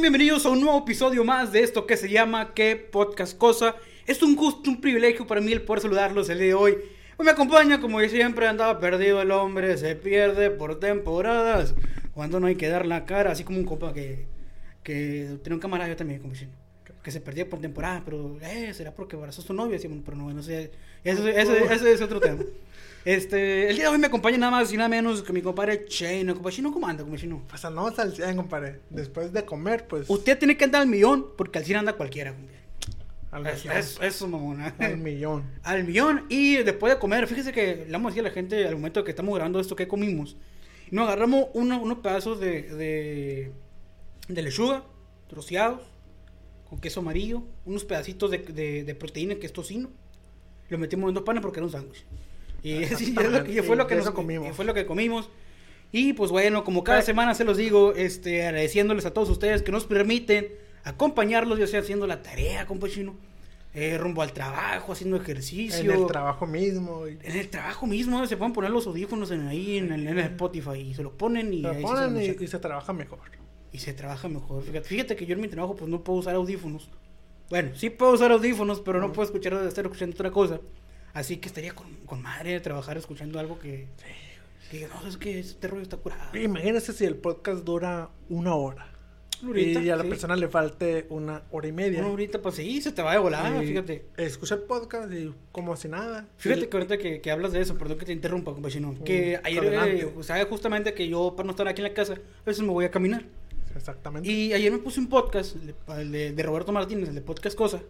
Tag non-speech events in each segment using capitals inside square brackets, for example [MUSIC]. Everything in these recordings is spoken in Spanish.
Bienvenidos a un nuevo episodio más de esto que se llama ¿Qué Podcast Cosa? Es un gusto, un privilegio para mí el poder saludarlos el día de hoy. Hoy me acompaña, como siempre andaba perdido el hombre, se pierde por temporadas. Cuando no hay que dar la cara, así como un compa que, que tenía un camarada yo también, como diciendo, que se perdía por temporada, pero eh, será porque abrazó su novia, Decíamos, pero no, no sé, ese, ese- ese es otro tema. [LAUGHS] Este, el día de hoy me acompaña nada más y nada menos que mi compadre Chino. Compa Chino, ¿cómo anda, compa Chino? Pues andamos al 100, compadre. Después de comer, pues. Usted tiene que andar al millón porque al cine anda cualquiera. compadre. al Es- millón. es- Eso, mamona. Al millón. Al millón. Y después de comer, fíjese que le vamos a decir a la gente al momento que estamos grabando esto que comimos. Nos agarramos uno- unos pedazos de, de, de lechuga, troceados, con queso amarillo, unos pedacitos de, de, de proteína que es tocino. Lo metimos en dos panes porque era un sándwich. Y, [LAUGHS] sí, es lo que- y fue lo que nos comimos. y fue lo que comimos. Y pues bueno, como cada semana se los digo, este, agradeciéndoles a todos ustedes que nos permiten acompañarlos, ya sea haciendo la tarea, compa chino, eh, rumbo al trabajo, haciendo ejercicio. En el trabajo mismo. y- En el trabajo mismo se pueden poner los audífonos en ahí en el, en el Spotify y se los ponen y Se ahí se ponen los y, y se trabaja mejor. Y se trabaja mejor. Fíjate, fíjate que yo en mi trabajo pues no puedo usar audífonos. Bueno, sí puedo usar audífonos, pero no puedo escuchar estar escuchando otra cosa. Así que estaría con, con madre de trabajar escuchando algo que, que diga, no, es que este rollo está curado. Imagínese si el podcast dura una hora. Ahorita, y a la sí. persona le falte una hora y media. Una horita, pues sí, se te va de volada, Y fíjate. Escucha el podcast y como si nada. Fíjate que ahorita que, que hablas de eso, perdón que te interrumpa, compañero. Que Mm, ayer, eh, sabes justamente que yo para no estar aquí en la casa, a veces me voy a caminar. Exactamente. Y ayer me puse un podcast, el de- Roberto Martínez, el de Podcast Cosa.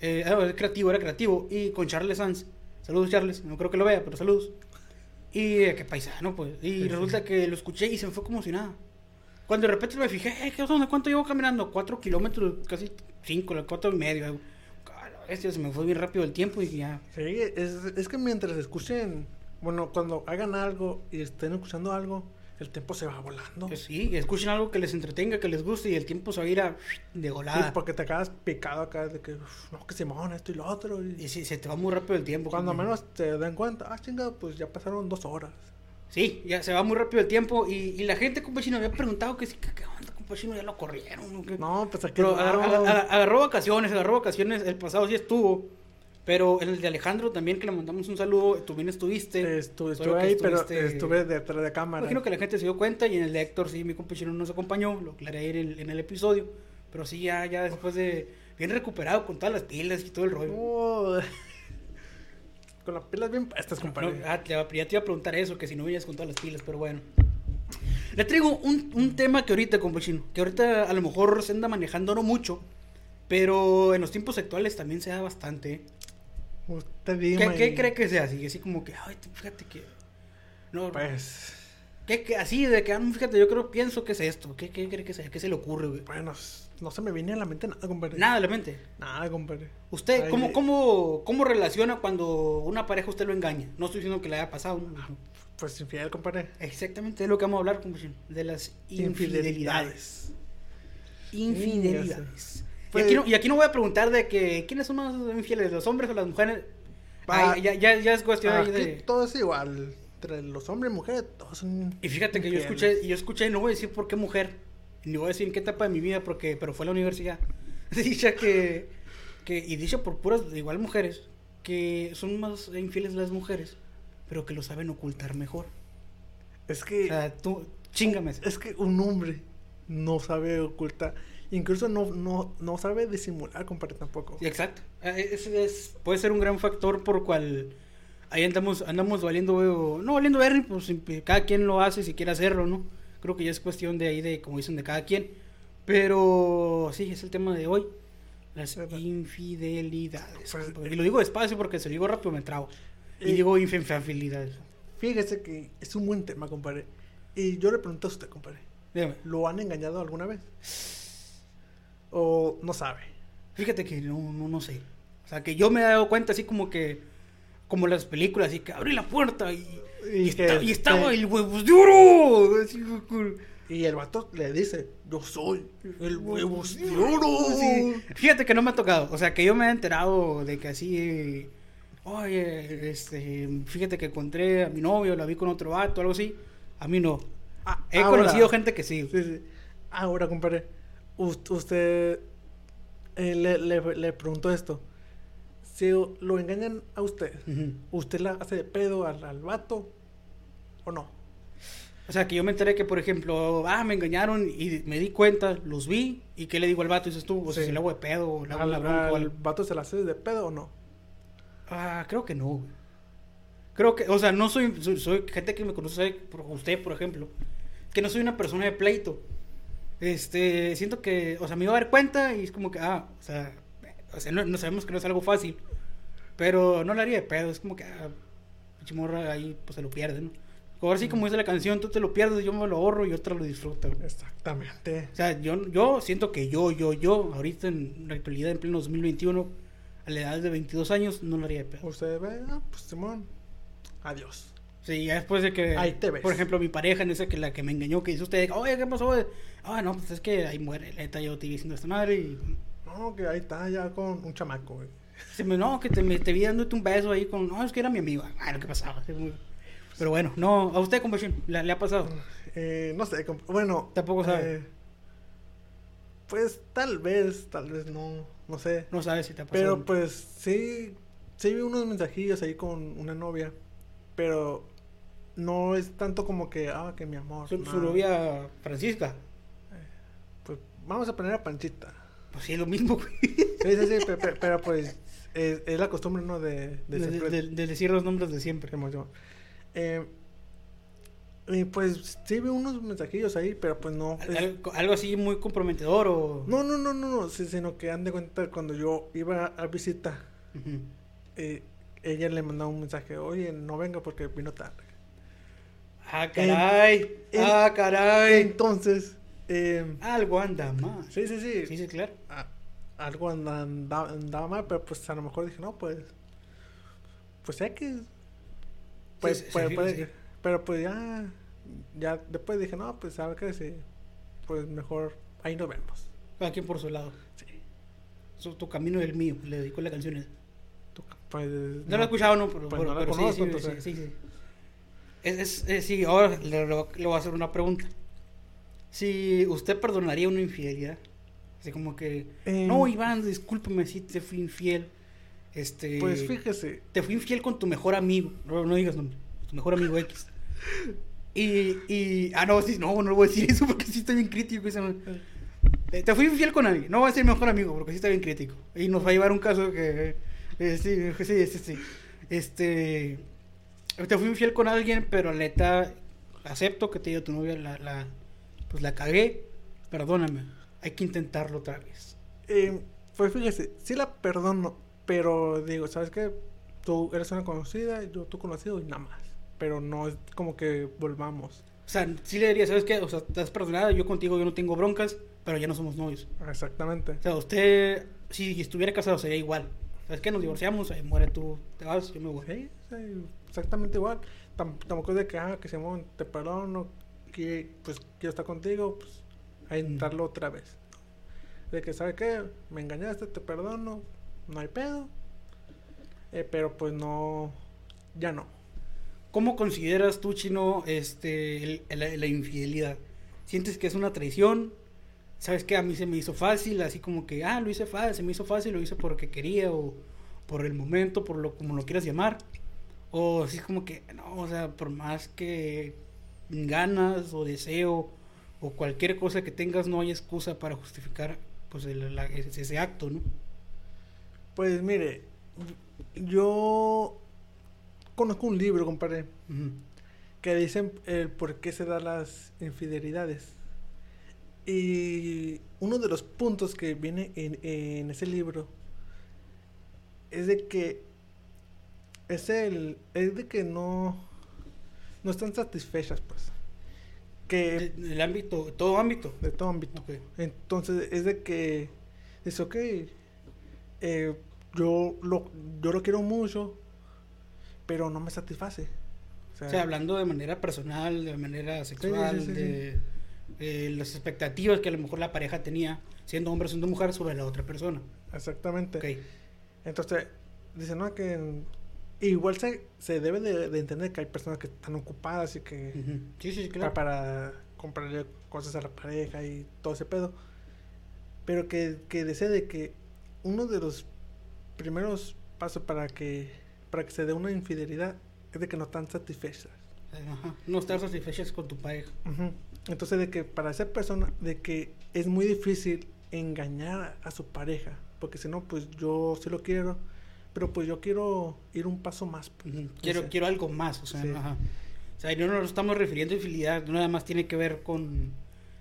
Eh, era creativo, era creativo. Y con Charles Sanz. Saludos, Charles. No creo que lo vea, pero saludos. Y eh, qué paisano, pues. Y Sí, resulta que lo escuché y se me fue como si nada. Cuando de repente me fijé, eh, ¿qué onda? ¿Cuánto llevo caminando? Cuatro kilómetros, casi cinco, cuatro y medio. Algo. Ah, bestia, se me fue bien rápido el tiempo y ya. Sí, es, es que mientras escuchen, bueno, cuando hagan algo y estén escuchando algo, el tiempo se va volando. Pues sí, escuchen algo que les entretenga, que les guste y el tiempo se va a ir a, de Sí, golada. porque te acabas picado acá de que, "Uf, no, que Simón, esto y lo otro. Y, Y sí, se te va muy rápido el tiempo. cuando compa. menos te den cuenta, ah, chinga, pues ya pasaron dos horas. Sí, ya se va muy rápido el tiempo y, y la gente, compa chino, me había preguntado que si, ¿qué, qué onda, compa chino? Ya lo corrieron. ¿o qué? No, pues aquí Pero agarró, aga- agarró vacaciones, agarró vacaciones, el pasado sí estuvo, pero en el de Alejandro también, que le mandamos un saludo, tú bien estuviste. Estuve, Solo estuve que ahí, pero estuve detrás de cámara. Imagino que la gente se dio cuenta y en el de Héctor sí, mi compa chino nos acompañó, lo aclaré ahí en el, en el episodio, pero sí, ya, ya después de, bien recuperado con todas las pilas y todo el rollo. Oh. Con las pilas bien puestas, compadre. No, ah, ya te iba a preguntar eso, que si no venías con todas las pilas, pero bueno. Le traigo un, un tema que ahorita, compachino, que ahorita a lo mejor se anda manejando no mucho, pero en los tiempos actuales también se da bastante. ¿Eh? Usted ¿Qué, dime. qué cree que sea así? Así como que, ay, fíjate que... No, Pues, ¿qué, así de que, ah, fíjate, yo creo, pienso que es esto. ¿Qué, qué cree que sea? ¿Qué se le ocurre, güey? bueno, no se me viene a la mente nada, compadre. Nada de la mente. Nada, compadre. ¿Usted Ay, cómo, de- cómo, cómo relaciona cuando una pareja usted lo engaña? No estoy diciendo que le haya pasado. ¿no? Pues infiel, compadre. Exactamente de lo que vamos a hablar, compachino, de las infidelidades. Infidelidades. Y Pues- aquí, no, y aquí no voy a preguntar de que quiénes son más infieles, los hombres o las mujeres. Pa- Ay, ya, ya, ya es cuestión ahí Aquí de... todo es igual. Entre los hombres y mujeres, todos son. Y fíjate que yo escuché, yo escuché, no voy a decir por qué mujer, ni voy a decir en qué etapa de mi vida, porque, pero fue a la universidad. [LAUGHS] Dicha que, que, y dicha por puras, igual mujeres, que son más infieles las mujeres, pero que lo saben ocultar mejor. Es O que. sea, tú, chingame. Es que un hombre no sabe ocultar. Incluso no, no, no sabe disimular, compadre, tampoco. Exacto. Eh, Es, es- puede ser un gran factor por cual ahí andamos, andamos valiendo, no valiendo ver, pues cada quien lo hace si quiere hacerlo, ¿no? Creo que ya es cuestión de ahí de, como dicen, de cada quien. Pero sí, es el tema de hoy. Las infidelidades. Pues, y lo digo despacio porque si lo digo rápido me trabo. Y Eh, digo infidelidades. Fíjese que es un buen tema, compadre. Y yo le pregunto a usted, compadre. Dígame. ¿Lo han engañado alguna vez? ¿O no sabe? Fíjate que no, no, no sé. O sea, que yo me he dado cuenta así como que, como las películas, así que abrí la puerta y, y, Y que- y estaba que- el huevos de oro. Así, Y el vato le dice, yo soy el huevos de oro. Sí. Fíjate que no me ha tocado. O sea, que yo me he enterado de que así, oye, este, fíjate que encontré a mi novio, la vi con otro vato, algo así. A mí no. Ah, He ahora- conocido gente que sí. Sí, sí. Ahora, compadre, usted eh, le, le, le preguntó esto. Si lo engañan a usted. ¿usted la hace de pedo al, al vato o no? O sea, que yo me enteré que, por ejemplo, ah, me engañaron y me di cuenta, los vi, y ¿qué le digo al vato? Dices tú, o sea, Sí. si le hago de pedo, o le hago ¿Al, la bronca al vato se la hace de pedo o no? Ah, creo que no. Creo que, o sea, no soy, soy, soy gente que me conoce, por usted, por ejemplo, que no soy una persona de pleito. Este, siento que, o sea, me iba a dar cuenta y es como que, ah, o sea, o sea no, no sabemos que no es algo fácil, pero no le haría de pedo, es como que, ah, morra ahí, pues se lo pierde, ¿no? Ahora sí, como dice la canción, tú te lo pierdes, yo me lo ahorro y otra lo disfruta. güey. Exactamente. O sea, yo, yo siento que yo, yo, yo, ahorita en la actualidad, en pleno 2021, a la edad de 22 años, no lo haría de pedo. Usted ve, ah, pues Simón, adiós. Sí, ya después de que, Ahí te ves. por ejemplo, mi pareja, en esa que la que me engañó, que dice usted, oye, ¿qué pasó? Ah, no, pues es que ahí muere, neta, yo te vi diciendo esta madre y No, que ahí está ya con un chamaco, güey. se me, no, que te, me, te vi dándote un beso ahí con, no, es que era mi amigo, ah, lo que pasaba. Pero bueno, no, a usted, compasión, ¿le, le ha pasado? Eh, no sé, bueno. Tampoco sabe. eh, pues tal vez, tal vez no, no sé. No sabes si te ha pasado. Pero pues sí, sí vi unos mensajillos ahí con una novia, pero no es tanto como que, ah, que mi amor. Su, no. su novia Francisca, Pues vamos a poner a Panchita. pues sí, es lo mismo, güey. Sí, sí, sí, pe- pe- [LAUGHS] pero, pues es, es la costumbre, ¿no? De, de, De, siempre- de- de decir los nombres de siempre. Eh, y pues sí vi unos mensajillos ahí, pero pues no. Al- es- Algo, algo así muy comprometedor o... no, no, no, no, no, sí, sino que han de cuenta cuando yo iba a visita, eh, ella le mandaba un mensaje, oye, no venga porque vino tarde. Ah, caray. en- ah, caray. Entonces, eh, Algo anda más. sí, sí, sí, Sí, sí, claro. a- algo anda- anda- andaba mal, pero pues a lo mejor dije, no, pues, pues sé que, pues, Sí, pues, sí. que- pero pues ya, ya después dije, no, pues sabe que sí, pues mejor ahí nos vemos. Quien por su lado. Sí. Su- tu camino y el mío. Le dedico la canción. esa. Tú, Pues, No, lo he escuchado, no, pero, pues pero- no la pero conozco, sí, entonces. sí, sí. Es, es- es- sí, ahora le, le voy a hacer una pregunta. Si usted perdonaría una infidelidad. Así como que... Eh, no, Iván, discúlpame si te fui infiel. Este... Pues fíjese, te fui infiel con tu mejor amigo. No, no digas nombre. Tu mejor amigo X. Y, y. Ah, no, sí, no, no voy a decir eso porque sí está bien crítico. Eh, Te fui infiel con alguien. No voy a decir mejor amigo porque sí está bien crítico. Y nos va a llevar un caso que. eh, sí, sí, sí, sí. Este. Te fui infiel con alguien, pero neta. Acepto que te diga tu novia, la, la. Pues la cagué. Perdóname. Hay que intentarlo otra vez. eh, pues fíjese, sí la perdono, pero digo, ¿sabes qué? Tú eres una conocida, yo tú conocido y nada más. Pero no es como que volvamos. O sea, sí le diría, ¿sabes qué? O sea, estás perdonada, yo contigo yo no tengo broncas, pero ya no somos novios. Exactamente. O sea, usted, si estuviera casado, sería igual. ¿Sabes qué? Nos divorciamos, ahí muere tú, te vas, yo me voy. Sí, sí, exactamente igual. Tam- tampoco es de que, ah, que Simón, te perdono, que pues quiero estar contigo, pues a intentarlo otra vez. De que, ¿sabes qué? Me engañaste, te perdono, no hay pedo. Eh, pero pues no, ya no. ¿Cómo consideras tú, Chino, este, el- el- la, infidelidad? ¿Sientes que es una traición? ¿Sabes qué? A mí se me hizo fácil, así como que, ah, lo hice fácil, se me hizo fácil, lo hice porque quería o por el momento, por lo como lo quieras llamar. O así como que, no, o sea, por más que ganas o deseo o cualquier cosa que tengas no hay excusa para justificar pues el- la- ese, ese acto, ¿no? Pues mire, yo conozco un libro, compadre, que dicen el por qué se dan las infidelidades. Y uno de los puntos que viene en, en ese libro es de que es el es de que no no están satisfechas pues que el ámbito, todo ámbito. de todo ámbito Ok. entonces es de que es ok eh, yo lo yo lo quiero mucho pero no me satisface o sea, O sea, hablando de manera personal, de manera sexual, sí, sí, de eh, las expectativas que a lo mejor la pareja tenía, siendo hombre o siendo mujer, sobre la otra persona. exactamente Ok. Entonces, dice, no, que igual se, se debe de, de entender que hay personas que están ocupadas y que Ujú. Sí, sí, claro. para, comprarle cosas a la pareja y todo ese pedo. Pero que, que desea de que uno de los primeros pasos para que, para que se dé una infidelidad es de que no están satisfechas. Ajá. No estar satisfechas con tu pareja. Entonces, de que para esa persona, de que es muy difícil engañar a su pareja, porque si no, pues yo sí lo quiero, pero pues yo quiero ir un paso más. pues. Quiero, quiero algo más, o sea, Sí. ajá. O sea, y no nos estamos refiriendo a infidelidad, no nada más tiene que ver con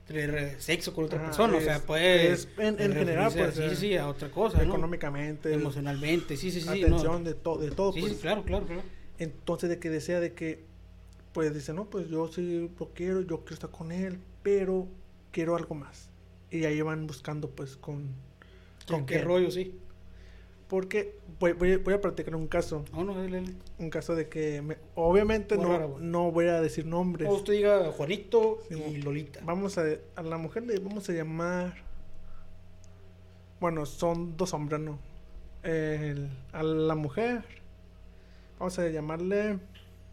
tener sexo con otra Ajá, persona, o sea, puede es en- en general, pues, sí, eh, sí, a otra cosa, ¿no? económicamente, emocionalmente, sí, sí, sí, atención no. de, todo de todo. Sí, pues. sí, claro, claro, claro. Entonces, de que desea de que, pues dice, no, pues yo sí lo quiero, yo quiero estar con él, pero quiero algo más. Y ahí van buscando, pues, con... ¿Con qué rollo, sí? Porque voy, voy, voy a platicar un caso. No, no, dale, dale. Un caso de que, me- obviamente no, no voy a decir nombres. O usted diga Juanito Sí, y Lolita. Vamos a, a la mujer le vamos a llamar... Bueno, son dos hombres, ¿no? El- a la mujer vamos a llamarle...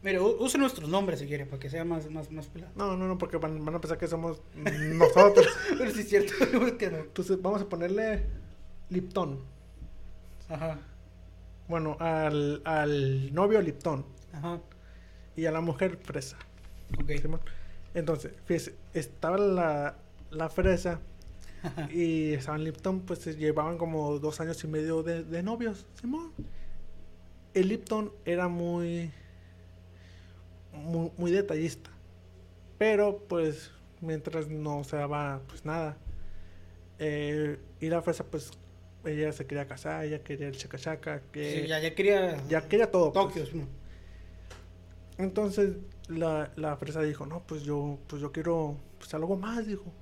Mire, use nuestros nombres si quiere, para que sea más, más, más pelado. No, no, no, porque van, van a pensar que somos nosotros. [LAUGHS] Pero sí es cierto, [LAUGHS] es que no. Entonces vamos a ponerle Lipton. Ajá, Bueno, al, al novio Lipton ajá, y a la mujer Fresa. ok. Simón. Entonces, fíjese, estaba la, la Fresa [LAUGHS] y estaban Lipton, pues se llevaban como dos años y medio de, de novios. Simón. El Lipton era muy, muy, muy detallista. Pero, pues, mientras no se daba, pues nada. Eh, y la Fresa, pues, ella se quería casar, ella quería el chaca chaca, que Sí, ya, ya quería... ya quería todo. pues. Tokio. Entonces la, la fresa dijo, no, pues yo, pues yo quiero pues algo más, dijo.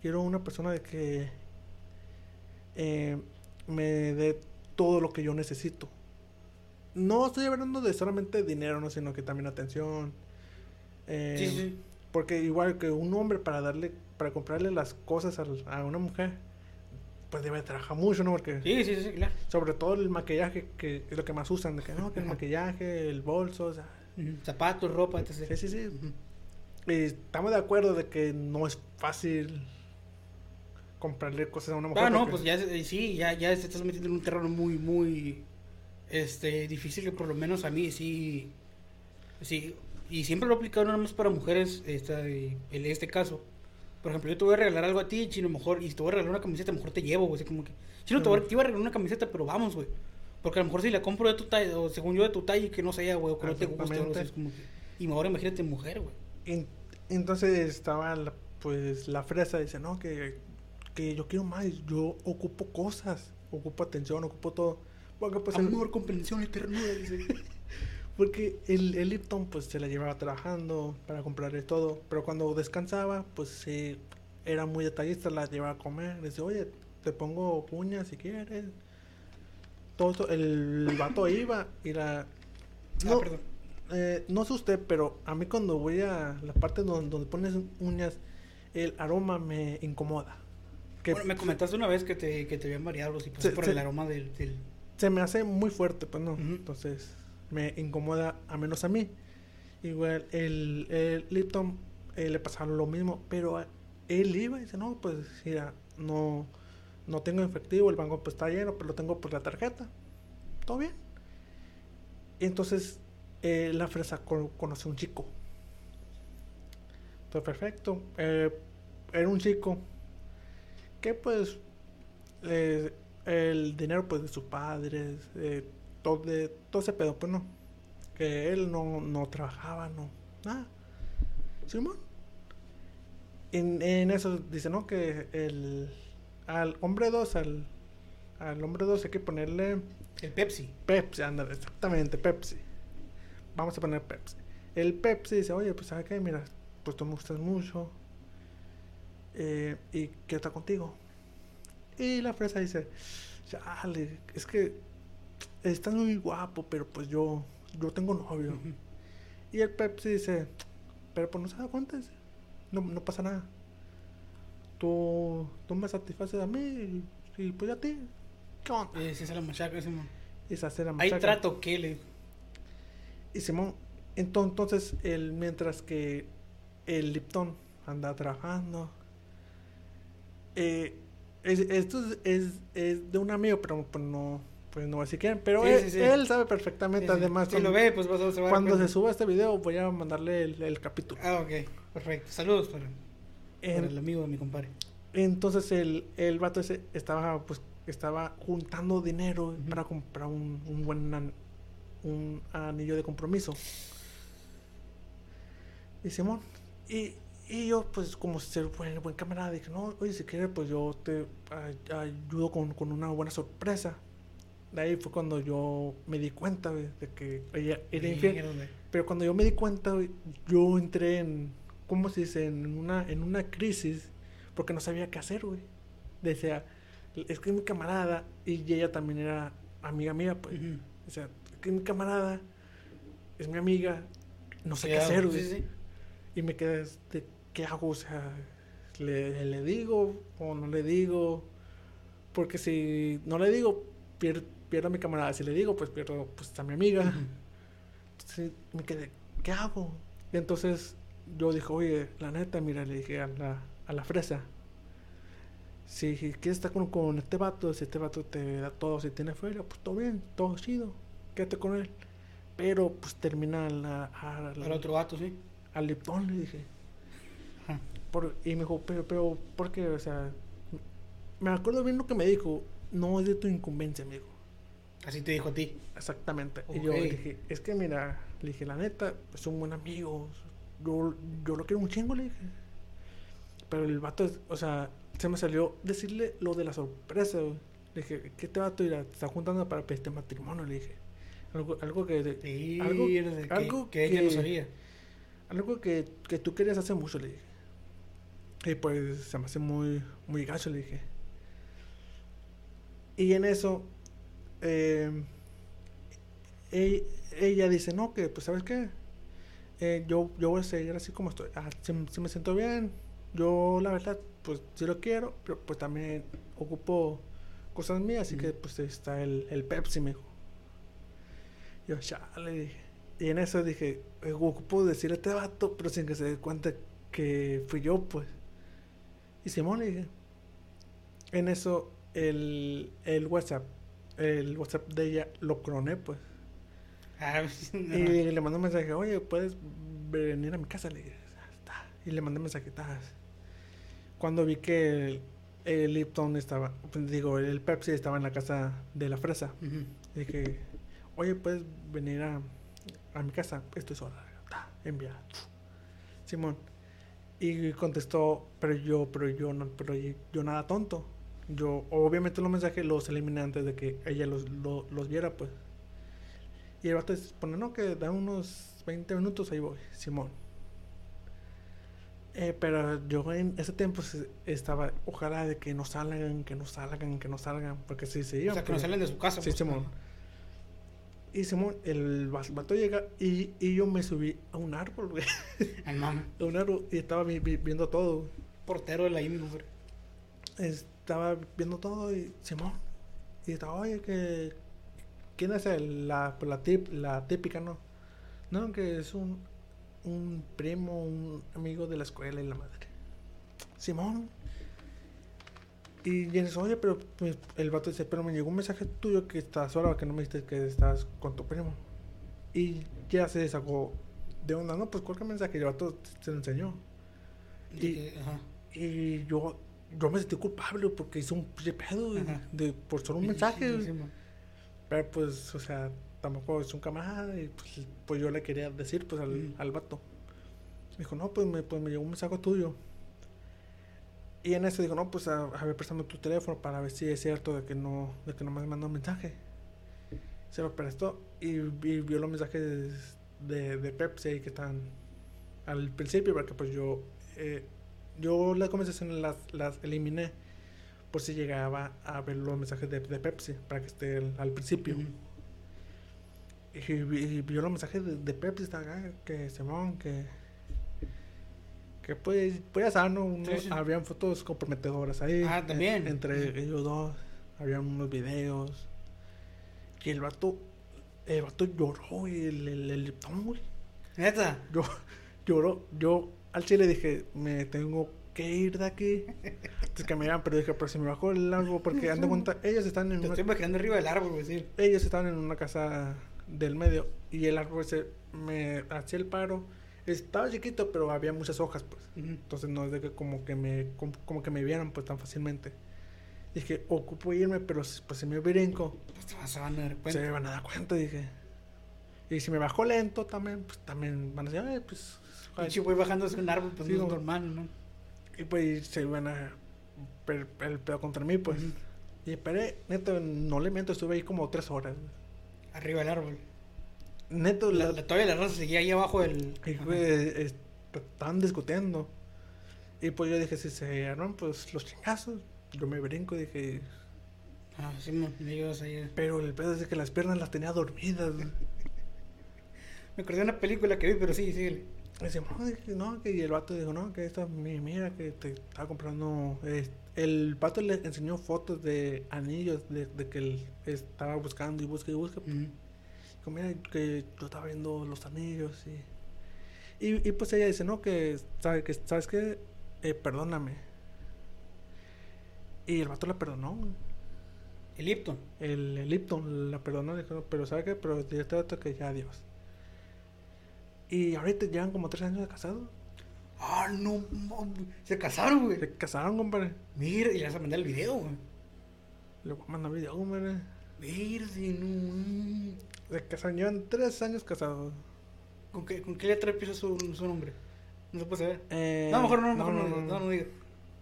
Quiero una persona de que eh, me dé todo lo que yo necesito. No estoy hablando de solamente dinero, no, sino que también atención. eh, Sí, sí. Porque igual que un hombre para darle, para comprarle las cosas al- a, una mujer, pues debe trabajar mucho, ¿no? Porque Sí, sí, sí, claro. sobre todo el maquillaje, que es lo que más usan, de que no, que el maquillaje, el bolso, o sea. Zapatos, ropa, etc. Sí, sí, sí. Y estamos de acuerdo de que no es fácil comprarle cosas a una mujer. Ah, no, pues ya, eh, sí, ya, ya te estás metiendo en un terreno muy, muy, este, difícil que por lo menos a mí sí, sí, y siempre lo he aplicado no más para mujeres, esta, en este caso. Por ejemplo, yo te voy a regalar algo a ti, chino, mejor, y si te voy a regalar una camiseta, mejor te llevo, güey, así como que, chino, te, voy a- te iba a regalar una camiseta, pero vamos, güey. Porque a lo mejor si la compro de tu talla, o según yo de tu talla, que no sea, güey, o que no te guste, o Exactamente. es como que, y ahora imagínate mujer, güey. En- entonces estaba la- pues la fresa dice, no, que, que yo quiero más, yo ocupo cosas, ocupo atención, ocupo todo. Porque pues el- Amor, comprensión y ternura, dice. [LAUGHS] Porque el, el Lipton pues se la llevaba trabajando para comprarle todo, pero cuando descansaba pues sí, era muy detallista, la llevaba a comer, le decía, oye, te pongo uñas si quieres. Todo eso, el vato iba y la... Ah, No, perdón. eh, no sé usted, pero a mí cuando voy a la parte donde, donde pones uñas, el aroma me incomoda. Que Bueno, me comentaste una vez que te, que te habían mareado y pasó Sí, por el aroma del, del- se me hace muy fuerte, pues no. Entonces me incomoda a menos a mí. Igual el, el Lipton eh, le pasaba lo mismo, pero él iba y dice, no, pues mira, no, no tengo efectivo, el banco pues está lleno, pero lo tengo por la tarjeta. ¿Todo bien? Entonces eh, la fresa co- conoce a un chico. Todo perfecto. Eh, era un chico que pues el dinero pues de sus padres, todo, de, todo ese pedo, pues no. Que él no, no trabajaba, no, nada. Simón. En, en eso dice, ¿no? Que el, al hombre 2, al, al hombre 2 hay que ponerle El Pepsi. Pepsi, anda, exactamente, Pepsi. Vamos a poner Pepsi. El Pepsi dice, oye, pues ¿sabes qué? Mira, pues tú me gustas mucho. eh, y quiero estar contigo. Y la fresa dice, chale, es que estás muy guapo, pero pues yo, yo tengo novio. Y el Pepsi dice, pero pues no se da cuenta, no, no pasa nada. Tú, tú me satisfaces a mí y, y pues a ti. ¿Qué onda? Eh, se la machaca, Simón. Y se hace la Hay trato que le. Y Simón, ento- entonces, él, mientras que el Lipton anda trabajando, eh, es- esto es, es- es de un amigo, pero pues no, pues no voy a decir quién, pero Sí, él, sí, sí. él sabe perfectamente, además, Si lo ve, pues vas a se va a dar cuando se suba este video voy a mandarle el, el capítulo. Ah, ok. Perfecto. Saludos para, el amigo de mi compadre. entonces el, el vato ese estaba, pues, estaba juntando dinero para comprar un, un buen an- un anillo de compromiso. Y Simón, y, y yo, pues, como ser buen, buen camarada, dije, no, oye, si quieres, pues yo te ay- ayudo con, con una buena sorpresa. De ahí fue cuando yo me di cuenta güey, de que ella era infiel. Pero cuando yo me di cuenta, güey, yo entré en, ¿cómo se dice? En una, en una crisis, porque no sabía qué hacer, güey. Decía, es que es mi camarada, y ella también era amiga mía, pues. O sea, es que es mi camarada, es mi amiga, no sé qué hacer, güey. Sí, sí. Y me quedé, de, ¿qué hago? O sea, ¿le, ¿le digo o no le digo? Porque si no le digo, pier- pierdo a mi camarada. Si le digo, pues pierdo pues, a mi amiga. Entonces me quedé, ¿qué hago? Y entonces yo dije, oye, la neta, mira, le dije a la, a la fresa, si quieres estar con, con este vato, si este vato te da todo, si tiene feria, pues todo bien, todo chido, quédate con él. Pero pues termina la, a- la- Al otro vato, sí. al Lipton, le dije. Ajá. Por- y me dijo, pero, pero, ¿por qué? O sea, me acuerdo bien lo que me dijo, no es de tu incumbencia, amigo. Así te dijo a ti. Exactamente. Y yo le dije, es que mira, le dije, la neta, es un buen amigo. Yo, yo lo quiero un chingo, le dije. Pero el vato, es- o sea, se me salió decirle lo de la sorpresa, güey. Le dije, ¿qué te vato irá? Te está juntando para pedirte matrimonio, le dije. Algo, algo que, Sí, algo, que, algo que ella no sabía. algo que, que tú querías hace mucho, le dije. Y pues se me hace muy, muy gacho, le dije. Y en eso, eh, e- ella dice, no, que pues, ¿sabes qué? Eh, yo, yo voy a seguir así como estoy. Ah, si, si me siento bien, yo la verdad, pues sí lo quiero, pero pues también ocupo cosas mías, así que pues está el, el Pepsi, me dijo. Yo, chale, dije. Y en eso dije, eh, ocupo decir a este vato, pero sin que se dé cuenta que fui yo, pues. Y Simón le dije. En eso, el, el WhatsApp, el WhatsApp de ella lo croné, pues. Ah, [LAUGHS] Y le mandé un mensaje, oye, ¿puedes venir a mi casa? Le dije, "Ah, está". Y le mandé un mensaje, "Tas". Cuando vi que el, el Lipton estaba, pues, digo, el Pepsi estaba en la casa de la fresa. Ujú. Dije, oye, ¿puedes venir a, a mi casa? Estoy sola. Ta, envía. Simón. Y contestó, pero yo, pero yo no, pero yo, yo nada tonto. Yo, obviamente los mensajes los eliminé antes de que ella los, lo- los viera, pues. Y el vato pone, no, que da unos 20 minutos, ahí voy, Simón. Eh, pero yo en ese tiempo estaba, ojalá de que no salgan, que no salgan, que no salgan, porque si se O iban. sea, que no salen de su casa. Sí, pues. Simón. Y Simón, el vato llega y, y yo me subí a un árbol, güey. Mama. [LAUGHS] A un árbol y estaba vi- vi- viendo todo. Portero de la INDU, güey. Estaba viendo todo y Simón. Y estaba, oye, que. ¿Quién es el, la, la, tip, la típica, no? No, que es un, un primo, un amigo de la escuela y la madre. Simón. Y Jens, oye, pero pues, el vato dice, pero me llegó un mensaje tuyo que estás sola, que no me dijiste que estás con tu primo. Y ya se sacó de onda, no, pues cualquier mensaje, el vato se lo enseñó. Y Y- que- ajá. Y yo, yo me sentí culpable porque hice un pedo Ajá. de, por solo un mensaje. Sí, sí. Pero pues, o sea, tampoco es un camarada y pues, pues yo le quería decir pues al, Mm. al vato. Dijo, no, pues me, pues me llegó un mensaje tuyo. Y en eso dijo, no, pues a, a ver, préstame tu teléfono para ver si es cierto de que no, de que no me mandó un mensaje. Se lo prestó y, vi- vio los mensajes de, de Pepsi que están al principio, porque pues yo, eh, yo las conversaciones las, las eliminé por si llegaba a ver los mensajes de, de Pepsi, para que esté al, al principio. Y, y vio los mensajes de, de Pepsi, acá, que Simón, que. Que pues, pues ya saben, ¿no? Uno- Sí, sí. habían fotos comprometedoras ahí. Ah, también. en- entre ellos dos, habían unos videos. Y el vato, el vato lloró, y el, el, el Lipton, güey. Neta. Yo, [LAUGHS] lloró, yo al chile dije, me tengo que ir de aquí. [LAUGHS] Entonces que me iban, pero dije, pero si me bajo el largo, porque anda cuenta, ellos están en Te una estoy imaginando arriba del árbol, güey, sí. ellos estaban en una casa del medio y el árbol se me hacía el paro. Estaba chiquito, pero había muchas hojas, pues. Entonces no es de que como que me como, como que me vieran pues tan fácilmente. Dije, ocupo irme, pero si- pues si me brinco, Pues te vas a van a dar se cuenta. me van a dar cuenta, dije. Y si me bajo lento también, pues también van a decir, ay, pues. Ay". Pinche güey bajándose un árbol, pues Sí, no es no. normal, ¿no? Y pues se iban a per, el pedo contra mí, pues. Ujú. Y esperé, neto, no le miento, estuve ahí como tres horas. Arriba del árbol. Neto, La, la, todavía la raza seguía ahí abajo del. Y Ajá. güey, es- estaban discutiendo. Y pues yo dije, si se arman pues los chingazos, yo me brinco, dije. Ah, sí, me ayudas ahí. Pero el pedo es que las piernas las tenía dormidas. [LAUGHS] Me acordé de una película que vi, pero sí, sí. Y dice, no, que y el vato dijo, no, que esta, mi- mira, que te estaba comprando. eh, el vato le enseñó fotos de anillos de, de que él estaba buscando y busca y busca. Dijo, mira, que yo estaba viendo los anillos y... Y, y pues ella dice, no, que, ¿sabe, que ¿sabes qué? Eh, perdóname. Y el vato la perdonó. El Lipton. El, el Lipton la perdonó, dijo, "No, pero ¿sabe qué? Pero este vato que ya adiós. Y ahorita llevan como tres años de casados. Ah, no, se casaron, güey. Se casaron, compadre. Mira, y le vas a mandar el video, güey. Le voy a mandar video, compadre. Verde, no. Se casaron, llevan tres años casados. ¿Con qué, ¿Con qué letra empieza su, su nombre? No se puede saber. Eh, no, mejor no, mejor no, no, no, no, no diga.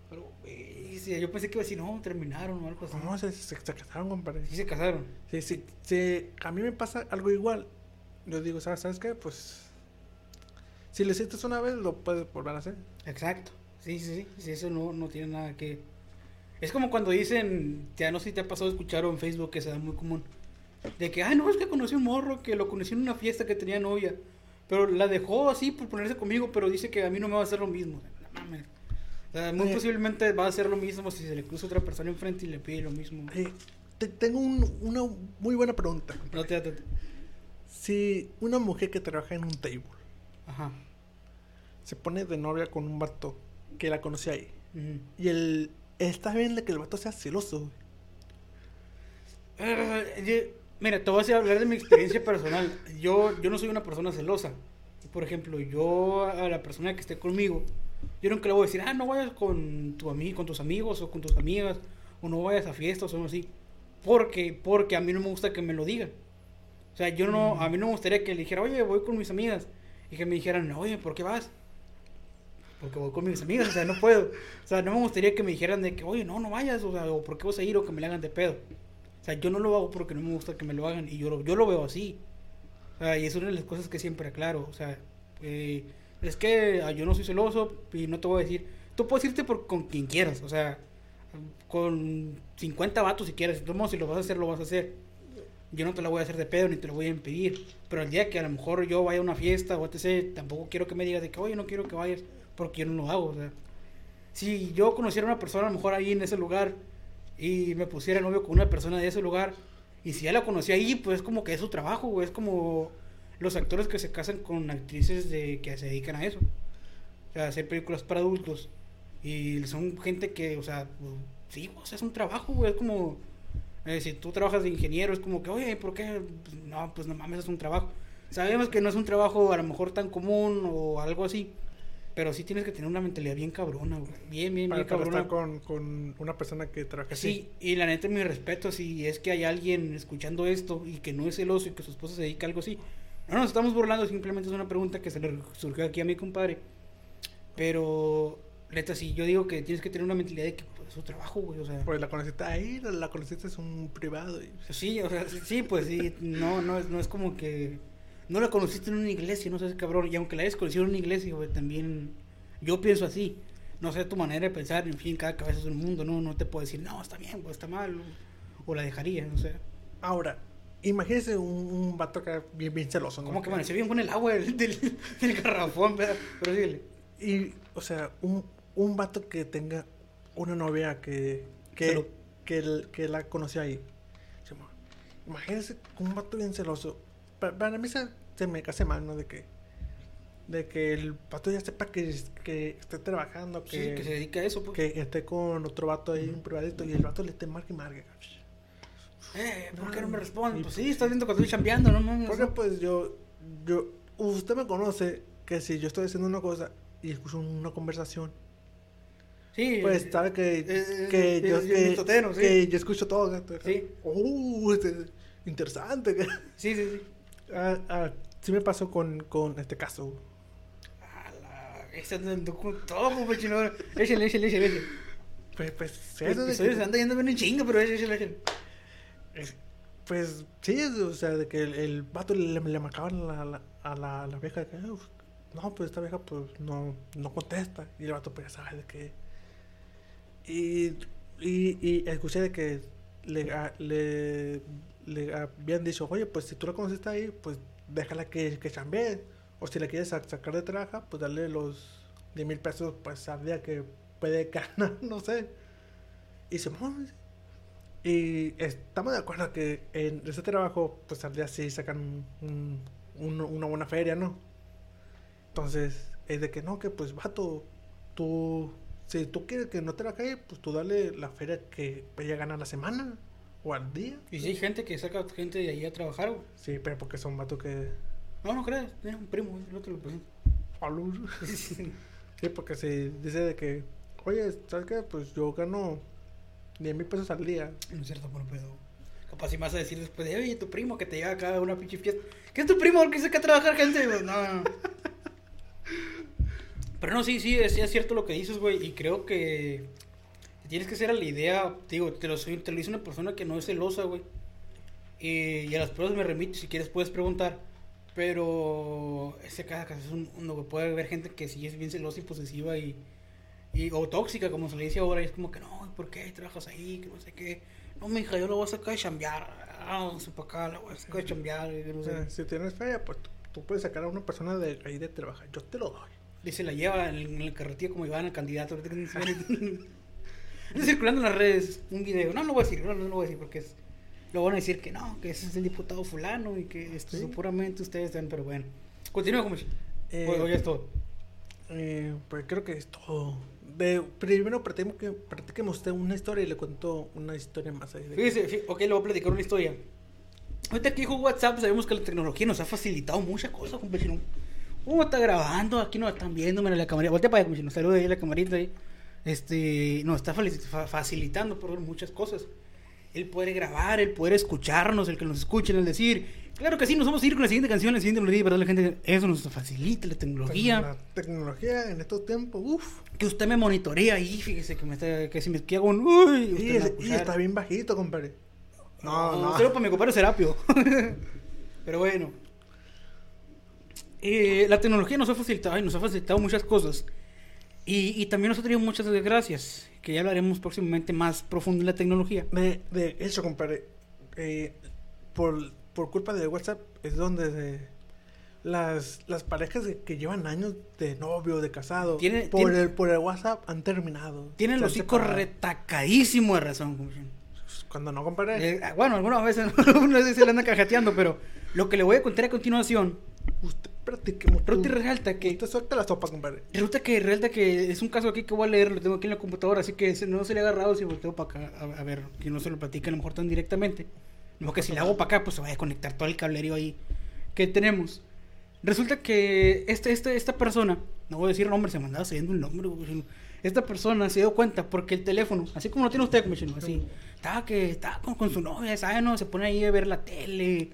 Pero, güey, sí, yo pensé que iba a decir, no, terminaron o algo así. No, se, se, se casaron, compadre. Sí se casaron. Sí, sí, sí, a mí me pasa algo igual. Yo digo, ¿sabes, ¿sabes qué? Pues, si lo hiciste una vez, lo puedes volver a hacer. Exacto. Sí, sí, sí. sí eso no, no tiene nada que... Es como cuando dicen, ya no sé si te ha pasado escuchar o en Facebook que se da muy común. De que, ay, no, es que conocí un morro que lo conocí en una fiesta que tenía novia. Pero la dejó así por ponerse conmigo, pero dice que a mí no me va a hacer lo mismo. No mames. O sea, muy Eh. posiblemente va a hacer lo mismo si se le cruza otra persona enfrente y le pide lo mismo. Eh, te- tengo un- una muy buena pregunta. No te, te- te- Si una mujer que trabaja en un table Ajá. se pone de novia con un vato que la conoció ahí, y el, está bien de que el vato sea celoso, yo- Mira, te voy a hablar de mi experiencia personal. Yo, yo no soy una persona celosa. Por ejemplo, yo a la persona que esté conmigo, yo nunca le voy a decir, ah, no vayas con, tu ami con tus amigos o con tus amigas, o no vayas a fiestas o algo así. Porque, porque a mí no me gusta que me lo digan. O sea, yo no, a mí no me gustaría que le dijera, oye, voy con mis amigas. Y que me dijeran, oye, ¿por qué vas? Porque voy con mis amigas, o sea, no puedo. O sea, no me gustaría que me dijeran de que, oye, no, no vayas, o sea, o por qué vas a ir o que me le hagan de pedo. O sea, yo no lo hago porque no me gusta que me lo hagan y yo lo, yo lo veo así. O sea, y es una de las cosas que siempre aclaro. O sea, eh, es que ah, yo no soy celoso y no te voy a decir. Tú puedes irte por, con quien quieras. O sea, con 50 vatos si quieres. Entonces, si lo vas a hacer, lo vas a hacer. Yo no te la voy a hacer de pedo ni te lo voy a impedir. Pero el día que a lo mejor yo vaya a una fiesta o etc., tampoco quiero que me digas de que, oye, no quiero que vayas porque yo no lo hago. O sea, si yo conociera a una persona a lo mejor ahí en ese lugar y me pusiera novio con una persona de ese lugar y si ya la conocí ahí, pues como que es su trabajo, güey. Es como los actores que se casan con actrices de que se dedican a eso. O sea, hacer películas para adultos. Y son gente que, o sea, pues, sí, o sea, es un trabajo, güey. Es como, eh, si tú trabajas de ingeniero, es como que, oye, ¿por qué? Pues, no, pues no mames, es un trabajo. Sabemos que no es un trabajo a lo mejor tan común o algo así. Pero sí tienes que tener una mentalidad bien cabrona, güey. Bien, bien, Para, bien para cabrona. estar con, con una persona que trabaja así. Sí, y la neta, mi respeto, si es que hay alguien escuchando esto y que no es celoso y que su esposa se dedica a algo así. No nos estamos burlando, simplemente es una pregunta que se le surgió aquí a mi compadre. Pero, neta, sí, yo digo que tienes que tener una mentalidad de que es su trabajo, güey, o sea. Pues la conociste ahí, la, conociste es un privado. Y, Sí, o sea, sí, pues sí, no, no es, no es como que no la conociste en una iglesia, no sé, cabrón, y aunque la hayas conocido en una iglesia, güey, también yo pienso así, no sé tu manera de pensar, en fin, cada cabeza es un mundo, no, no te puedo decir, no, está bien, pues está mal, o, o la dejaría, no sé. Ahora, imagínese un, un vato que bien, bien celoso. ¿no? Como que amaneció bien con el agua del, del, del garrafón, ¿verdad? Pero síguele. Y, o sea, un, un vato que tenga una novia que, que, que, que la conoció ahí. Imagínense un vato bien celoso. Pa- Para, mí se, se me hace mal, ¿no? De que, de que el vato ya sepa que, que esté trabajando, Sí, que, que se dedica a eso, pues. que esté con otro vato ahí, un privadito, y el vato le esté marque y marque. Eh, ¿por qué no me responde? Pues pues- sí, estás viendo cuando estoy chambeando, no. Porque pues yo, yo, usted me conoce que si yo estoy haciendo una cosa y escucho una conversación, Sí, Pues sabe que, eh, que, eh, yo, que, mitotero, sí. que yo escucho todo. ¿no? Sí. Uh, este, interesante. sí, sí, sí. ah, ah, sí me pasó con, con este caso. Ese todo, pues chino. Échale, échale, échale, échale. Pues, pues, sí, El eso de episodio que- se anda yendo bien en chinga, pero échale, échale, es- pues sí, o sea, de que el, el vato le, le marcaba la- la- a la, la vieja que, "Uf, no, pues esta vieja pues no, no contesta. Y el vato pues sabe de que... Y, y, escuché de que le, le, le habían dicho, oye, pues si tú la conociste ahí, pues déjala que, que chambee. O si la quieres sa- sacar de trabajo, pues dale los 10 mil pesos pues al día que puede [LAUGHS] ganar, no sé. Y mueve. Y estamos de acuerdo que en ese trabajo, pues al día sí sacan un- un- un- una buena feria, ¿no? Entonces, es de que no, que pues vato, tú, si tú quieres que no te la caiga, pues tú dale la feria que ella gana a la semana o al día. Y si hay gente que saca gente de ahí a trabajar, güey. Sí, pero porque son vatos que... No, no creas, tiene un primo, el otro lo presento. [LAUGHS] Sí, porque si dice de que, oye, ¿sabes qué? Pues yo gano 10 mil pesos al día. No es cierto, por pedo. Capaz si me vas a decir después de, oye, tu primo que te lleva acá a una pinche fiesta. ¿Qué es tu primo? ¿Por qué saca a trabajar gente? No, no. Pero no, sí, sí, es, cierto lo que dices, güey. Y creo que tienes que ser a la idea. Digo, te lo, soy- te lo dice una persona que no es celosa, güey. Y, y a las pruebas me remito, si quieres puedes preguntar. Pero ese caso es un mundo, güey. Puede haber gente que sí es bien celosa y posesiva y, y, o tóxica, como se le dice ahora. Y es como que no, ¿por qué trabajas ahí? Que no sé qué. No, mija, yo lo voy a sacar de chambear. Ah, no sé para acá, lo voy a sacar de chambear. que no sé. si tienes feria, pues tú, tú puedes sacar a una persona de ahí de trabajar. Yo te lo doy. Y se la lleva en, en el carretillo como Iván, el candidato. [LAUGHS] Anda circulando en las redes un video. No, no lo voy a decir, no, no lo voy a decir porque es. Lo van a decir que no, que ese es el diputado fulano y que esto Sí. puramente ustedes están, pero bueno. Continúa como Eh, o, o ya es todo. Eh, pues creo que es todo. De, primero practiquemos, que, practiquemos usted una historia y le cuento una historia más ahí. de Fíjese, fí- ok, le voy a platicar una historia. Ahorita que dijo WhatsApp, sabemos que la tecnología nos ha facilitado muchas cosas, compañero. Uno está grabando, aquí nos están viendo, mira la camarita. Voltea para allá, compañero. Saluda ahí la camarita ahí. Este, nos está facilitando por muchas cosas. El poder grabar, el poder escucharnos, el que nos escuchen, el decir. Claro que sí, nos vamos a ir con la siguiente canción, la siguiente melodía, ¿verdad? La gente, eso nos facilita la tecnología. La tecnología en estos tiempos, uff. Que usted me monitorea ahí, fíjese que me está, que si me que hago un uy, usted Y, es- y está bien bajito, compadre. No, no. Solo para mi compadre Serapio. [LAUGHS] Pero bueno. Eh, la tecnología nos ha facilitado y nos ha facilitado muchas cosas. Y, y también nos ha traído muchas desgracias. Que ya hablaremos próximamente más profundo en la tecnología. De, de eso, compadre. eh, por, por culpa de WhatsApp es donde se- las, las parejas que, que llevan años de novio, de casado, Tiene- por, tiene- el, por el WhatsApp han terminado. Tienen Se los hocico retacadísimo de razón. Cuando no, compadre. Eh, bueno, algunas veces no sé si le andan cajateando, pero lo que le voy a contar a continuación. Usted practiquemos. Pero tú- te resalta que suelta la sopa, compadre. Resulta que, resulta que es un caso aquí que voy a leer, lo tengo aquí en la computadora, así que no se le ha agarrado si volteo para acá, a, a ver, que no se lo platique a lo mejor tan directamente. No que si le hago para acá, pues se vaya a conectar todo el cablerío ahí que tenemos. Resulta que este, este, esta persona no voy a decir nombre, se me andaba saliendo el nombre, Esta persona se dio cuenta porque el teléfono, así como lo tiene usted, chino, así, estaba que estaba con, con su novia, ¿sabes? No, se pone ahí a ver la tele,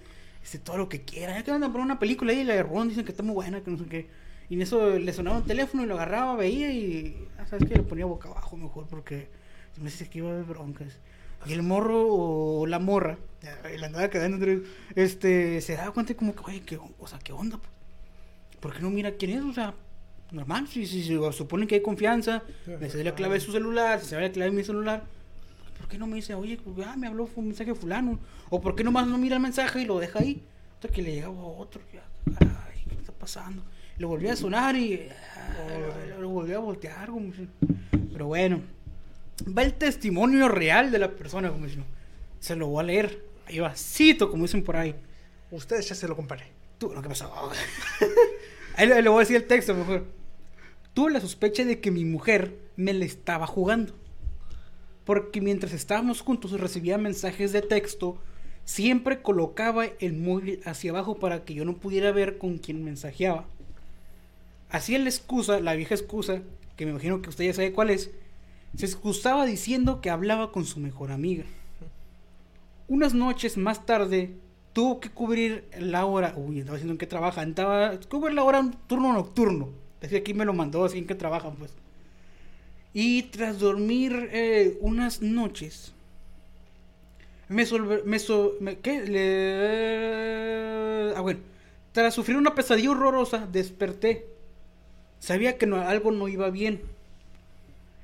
este, todo lo que quiera. Ya que andan por una película ahí, la de Ron, dicen que está muy buena, que no sé qué. Y en eso le sonaba un teléfono y lo agarraba, veía y, ah, ¿sabes qué? Lo ponía boca abajo mejor porque se me dice que iba a haber broncas. Y el morro o la morra, la andaba quedando entre, este, se daba cuenta como que, oye, ¿qué, o sea, ¿qué onda? pues? ¿Por qué no mira quién es? O sea, normal, si, si, si supone que hay confianza, me sé la clave de su celular, si sabe la clave de mi celular, ¿por qué no me dice, oye, pues, ah, me habló un mensaje fulano? ¿O por qué nomás no mira el mensaje y lo deja ahí? Hasta que le llegaba otro, ya, caray, ¿qué está pasando? Le volvía a sonar y ah, lo, lo volvía a voltear, como si- Pero bueno, va el testimonio real de la persona, como si no. Se lo voy a leer, ahí va, cito, como dicen por ahí. Ustedes ya se lo comparé. Tú, lo que pasó. [LAUGHS] Ahí le, le voy a decir el texto mejor. Tuve la sospecha de que mi mujer me le estaba jugando. Porque mientras estábamos juntos recibía mensajes de texto, siempre colocaba el móvil hacia abajo para que yo no pudiera ver con quién mensajeaba. Hacía la excusa, la vieja excusa, que me imagino que usted ya sabe cuál es, se excusaba diciendo que hablaba con su mejor amiga. Unas noches más tarde tuvo que cubrir la hora. Uy, estaba diciendo en qué trabaja. Estaba cubrir la hora un turno nocturno. Decía aquí me lo mandó, así en qué trabajan, pues. Y tras dormir eh, unas noches, me solve- me, so- me- ¿qué? Le- ah, bueno. Tras sufrir una pesadilla horrorosa, desperté. Sabía que no- algo no iba bien.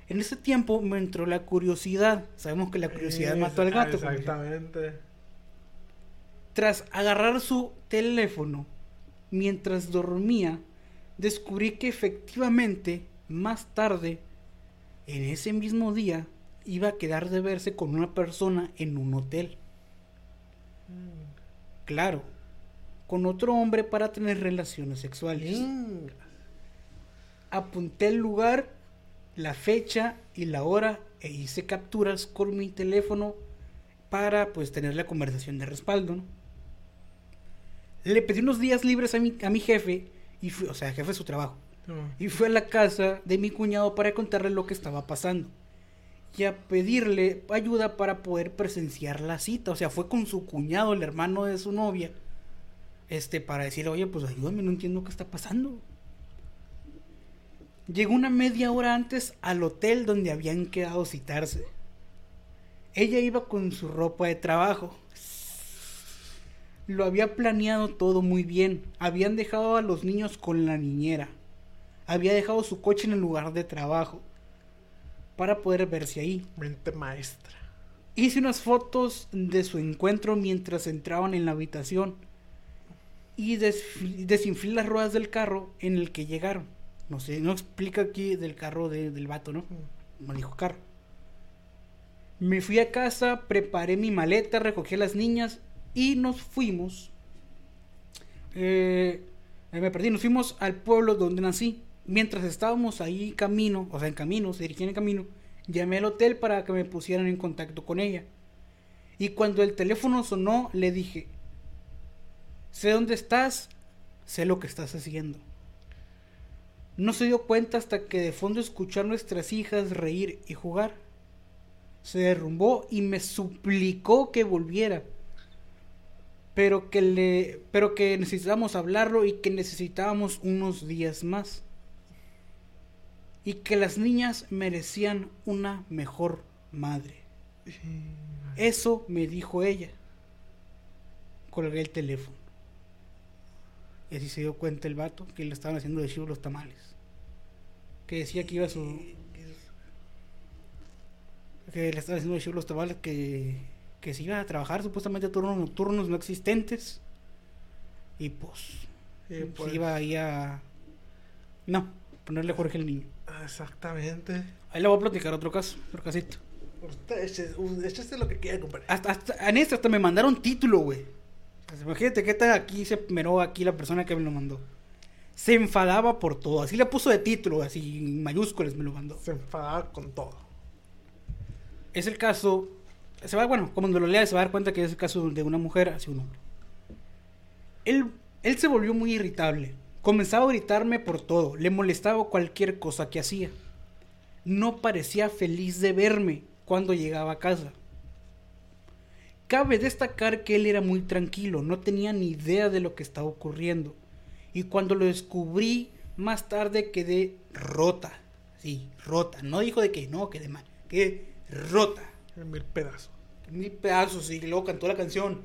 En ese tiempo me entró la curiosidad. Sabemos que la curiosidad mató al gato. Exactamente. Tras agarrar su teléfono mientras dormía, descubrí que efectivamente más tarde, en ese mismo día, iba a quedar de verse con una persona en un hotel. Claro, con otro hombre para tener relaciones sexuales. Apunté el lugar, la fecha y la hora e hice capturas con mi teléfono para pues tener la conversación de respaldo, ¿no? Le pedí unos días libres a mi, a mi jefe, y fui, o sea, jefe de su trabajo. Y fui a la casa de mi cuñado para contarle lo que estaba pasando y a pedirle ayuda para poder presenciar la cita. O sea, fue con su cuñado, el hermano de su novia, este, para decirle, oye, pues ayúdame, no entiendo qué está pasando. Llegó una media hora antes al hotel donde habían quedado citarse. Ella iba con su ropa de trabajo. Lo había planeado todo muy bien. Habían dejado a los niños con la niñera. Había dejado su coche en el lugar de trabajo. Para poder verse ahí. Mente maestra. Hice unas fotos de su encuentro mientras entraban en la habitación. Y desinflé las ruedas del carro en el que llegaron. No sé, no explica aquí del carro de- del vato, ¿no? Me dijo carro. Me fui a casa, preparé mi maleta, recogí a las niñas y nos fuimos. Eh, me perdí, nos fuimos al pueblo donde nací. Mientras estábamos ahí camino, o sea, en camino, se dirigían en camino, llamé al hotel para que me pusieran en contacto con ella. Y cuando el teléfono sonó, le dije, sé dónde estás, sé lo que estás haciendo. No se dio cuenta hasta que de fondo escuchó a nuestras hijas reír y jugar. Se derrumbó y me suplicó que volviera. Pero que le pero que necesitábamos hablarlo y que necesitábamos unos días más. Y que las niñas merecían una mejor madre. Eso me dijo ella. Colgué el teléfono. Y así se dio cuenta el vato que le estaban haciendo de chivo los tamales. Que decía que iba a su. Que le estaban haciendo de chivo los tamales que. Que se iba a trabajar supuestamente a turnos nocturnos no existentes. Y pues. Y se pues, iba ahí a. No, ponerle Jorge el niño. Exactamente. Ahí le voy a platicar otro caso, otro casito. Usted, échese- u- échese lo que quiera, compadre. Hasta, hasta, en este hasta me mandaron título, güey. Imagínate que está aquí, se meró aquí la persona que me lo mandó. Se enfadaba por todo. Así le puso de título, así en mayúsculas me lo mandó. Se enfadaba con todo. Es el caso. Se va, bueno, como lo lea, se va a dar cuenta que es el caso de una mujer hacia un hombre. Él, él se volvió muy irritable Comenzaba a gritarme por todo, le molestaba cualquier cosa que hacía. No parecía feliz de verme cuando llegaba a casa. Cabe destacar que él era muy tranquilo, no tenía ni idea de lo que estaba ocurriendo. Y cuando lo descubrí más tarde quedé rota. Sí, rota. No dijo de que no, quedé mal. Quedé rota. En mil pedazos. Mil pedazos y luego cantó la canción.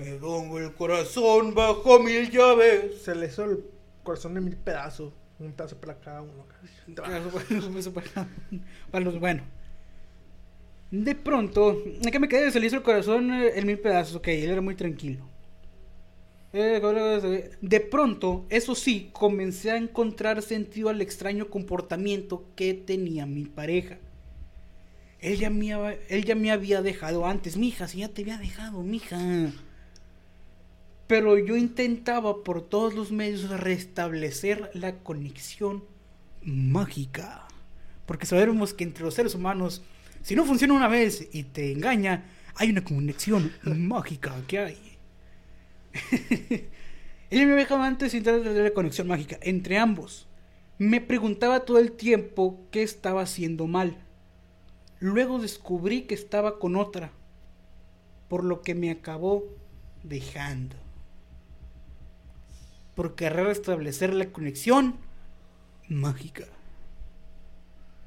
Me pongo el corazón bajo mil llaves. Se le hizo el corazón en mil pedazos. Un pedazo para cada uno. Para, para los bueno. De pronto, ¿en qué me quedé? Se le hizo el corazón eh, en mil pedazos. Ok, él era muy tranquilo. Eh, De pronto, eso sí, comencé a encontrar sentido al extraño comportamiento que tenía mi pareja. Él ya me, él ya me había dejado antes, mija, si ya te había dejado, mija. Pero yo intentaba por todos los medios restablecer la conexión mágica. Porque sabemos que entre los seres humanos, si no funciona una vez y te engaña, hay una conexión [LAUGHS] mágica que hay. [LAUGHS] Él me dejado antes sin tratar de la conexión mágica entre ambos. Me preguntaba todo el tiempo qué estaba haciendo mal. Luego descubrí que estaba con otra, por lo que me acabó dejando. Por querer restablecer la conexión mágica.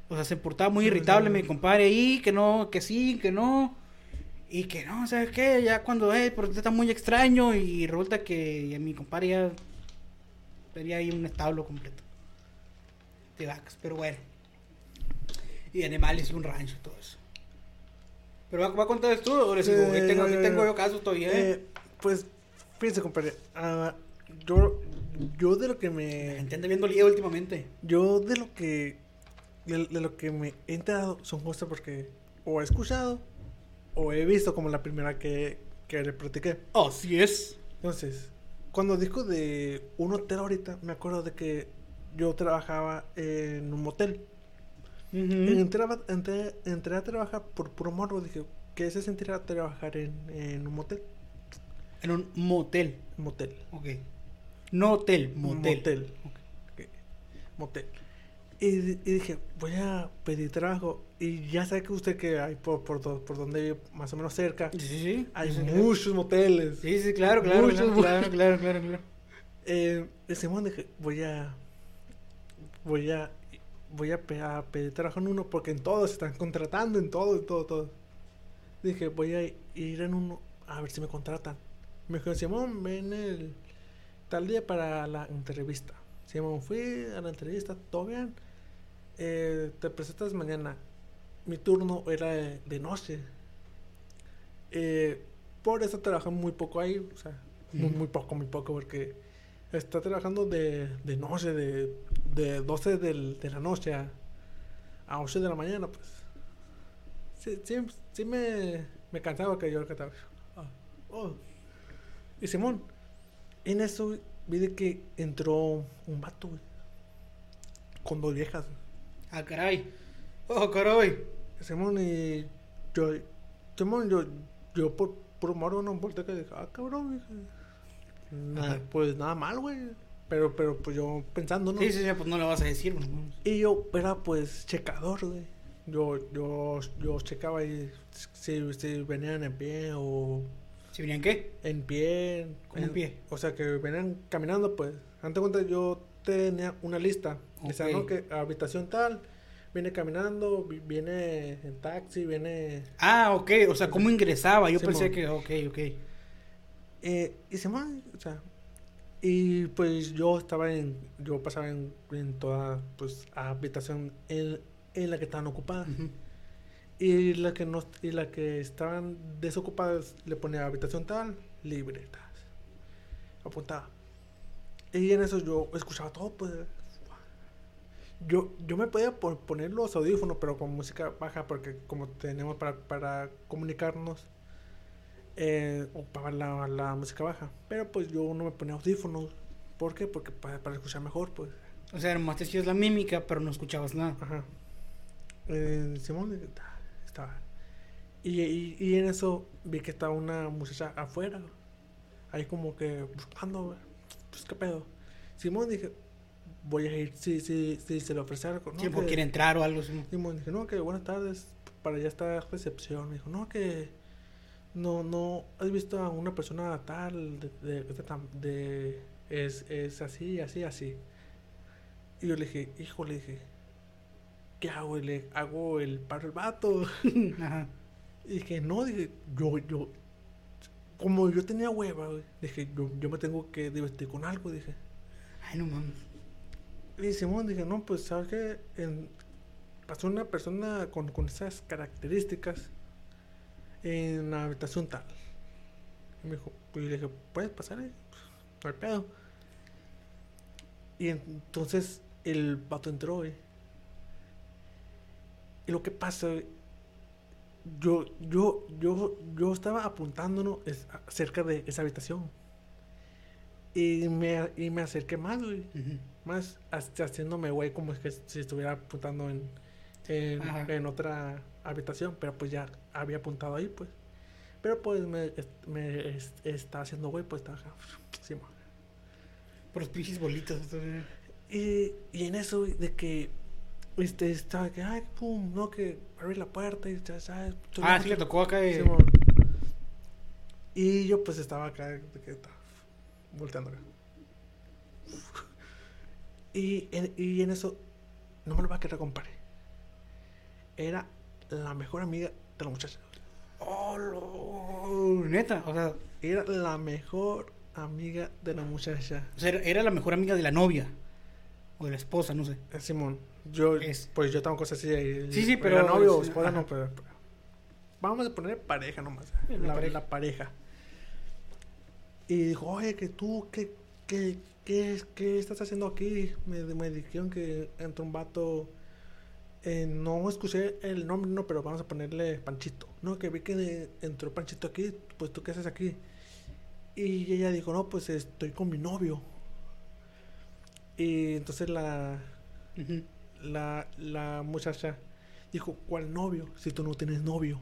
O sea, se portaba muy irritable mi compadre ahí, que no, que sí, que no. Y que no, ¿sabes qué? Ya cuando, eh, porque está muy extraño y resulta que mi compadre ya tenía ahí un establo completo de vacas, pero bueno. Y animales y un rancho y todo eso. ¿Pero va, va a contar tú o les digo? Aquí tengo, yo casos todavía, ¿eh? Eh, pues, fíjense, compadre. ah, yo, yo de lo que La me. gente anda viendo lío últimamente. Yo de lo que. De, de lo que me he enterado son cosas porque o he escuchado o he visto como la primera que, que le platiqué. Así es. Entonces, cuando dijo de un hotel ahorita, me acuerdo de que yo trabajaba en un motel. Entré, a- entré, entré a trabajar por puro morbo. Dije, ¿qué se sentirá trabajar en, en un motel? En un motel. Motel. Ok. No hotel, motel. Motel. Ok. Motel. Y, y dije, voy a pedir trabajo. Y ya sabe que usted que hay por, por, por donde vive, más o menos cerca, Sí, sí, sí. hay Sí, muchos moteles. Sí, sí, claro, claro, Muchos, claro, claro, claro, claro, claro. Eh, ese momento dije, voy a. Voy a. Voy a, pe- a pedir trabajo en uno porque en todos están contratando, en todo, en todo, todo. Dije, voy a ir en uno a ver si me contratan. Me dijo, Simón, ven el tal día para la entrevista. Simón, fui a la entrevista, todo bien. Eh, te presentas mañana. Mi turno era de, de noche. Eh, por eso trabajé muy poco ahí, o sea, muy, poco, muy poco, porque está trabajando de, de noche, de, de 12 del- de la noche a, a 8 de la mañana, pues. Sí, sí, sí me, me cansaba que yo cantaba. Ah, oh. Y Simón, en eso vi de que entró un vato, güey, con dos viejas. güey. Ah, caray. Oh, caray. Simón y yo, Simón, yo, yo por por moro no volteé que dije, ah, cabrón, nada, Ajá. pues nada mal, güey. Pero, pero pues yo pensando, ¿no? Sí, sí, sí, pues no le vas a decir. no. Y yo era pues checador, güey. Yo, yo, yo checaba ahí si, si venían en pie o ¿Si venían qué? en pie. ¿Cómo en pie? O sea, que venían caminando, pues. Antes de cuenta, yo tenía una lista. Decía, Ok. ¿no? Que habitación tal, viene caminando, vi- viene en taxi, viene... Ah, ok, o sea, ¿cómo ingresaba? Yo Sí, pensé que, ok, ok. Eh, y se man, o sea... Y pues yo estaba en... Yo pasaba en, en toda, pues, habitación en, en la que estaban ocupadas. Ujú. Y la que no y la que estaban desocupadas le ponía habitación tal, libretas. Apuntaba. Y en eso yo escuchaba todo, pues. Yo, yo me podía po- poner los audífonos, pero con música baja, porque como tenemos para, para comunicarnos, eh, ocupaba la, la música baja. Pero pues yo no me ponía audífonos. ¿Por qué? Porque para, para escuchar mejor, pues. O sea, nomás te hacías la mímica, pero no escuchabas nada. Ajá. Eh, Simón eh, ta- estaba. Y, y, y en eso vi que estaba una muchacha afuera. Ahí como que buscando. Pues qué pedo. Simón dije, voy a ir si, si, si se le ofrece algo. No, Tiempo que- quiere entrar o algo. Simón dije, no, que buenas tardes, para allá está recepción. Me dijo, no, que no, no, has visto a una persona tal, de, de, de de- es, es así, así, así. Y yo le dije, hijo, le dije, ¿qué hago? Y le hago el paro al vato. [LAUGHS] Ajá. Y dije, no, dije, yo, yo, como yo tenía hueva, güey, dije, yo, yo me tengo que divertir con algo, dije. Ay, no mames. Y Simón dije, no, pues, ¿sabes qué? En- pasó una persona con, con esas características en la habitación tal. Y me dijo, y le dije, ¿puedes pasar ahí? No hay pedo. Y entonces el vato entró, güey. Y lo que pasa, yo, yo, yo, yo estaba apuntándonos cerca de esa habitación. Y me, y me acerqué más, güey más haciéndome güey como es que si estuviera apuntando en, en, otra habitación, pero pues ya había apuntado ahí, pues. Pero pues me, me es- estaba haciendo güey, pues estaba sí. Por los pinches bolitos. entonces, y, y en eso, güey, de que este, estaba que, ay, pum, no, que abrí la puerta y ya sabes. Ah, sí le tocó acá sí, mo. Y yo pues estaba acá, volteando acá. [LAUGHS] Y en, y en eso, no me lo va a querer, compadre. Era la mejor amiga de la muchacha. Oh, lo- neta, o sea, Era la mejor amiga de la muchacha. o sea, era- era la mejor amiga de la novia. O de la esposa, no sé. Eh, Simón, yo, Es- pues yo tengo cosas así. ahí, Sí, sí, pero- novio o esposa, no, pero, pero- Vamos a poner pareja nomás. La, la pareja. la pareja. Y dijo, oye, que tú, ¿qué, qué, qué, qué estás haciendo aquí? Me, me dijeron que entró un vato. eh, no escuché el nombre, no, pero vamos a ponerle Panchito. No, que vi que entró Panchito aquí, pues tú qué haces aquí. Y ella dijo, no, pues estoy con mi novio. Y entonces la, Ujú. La, la muchacha dijo, ¿cuál novio? Si tú no tienes novio.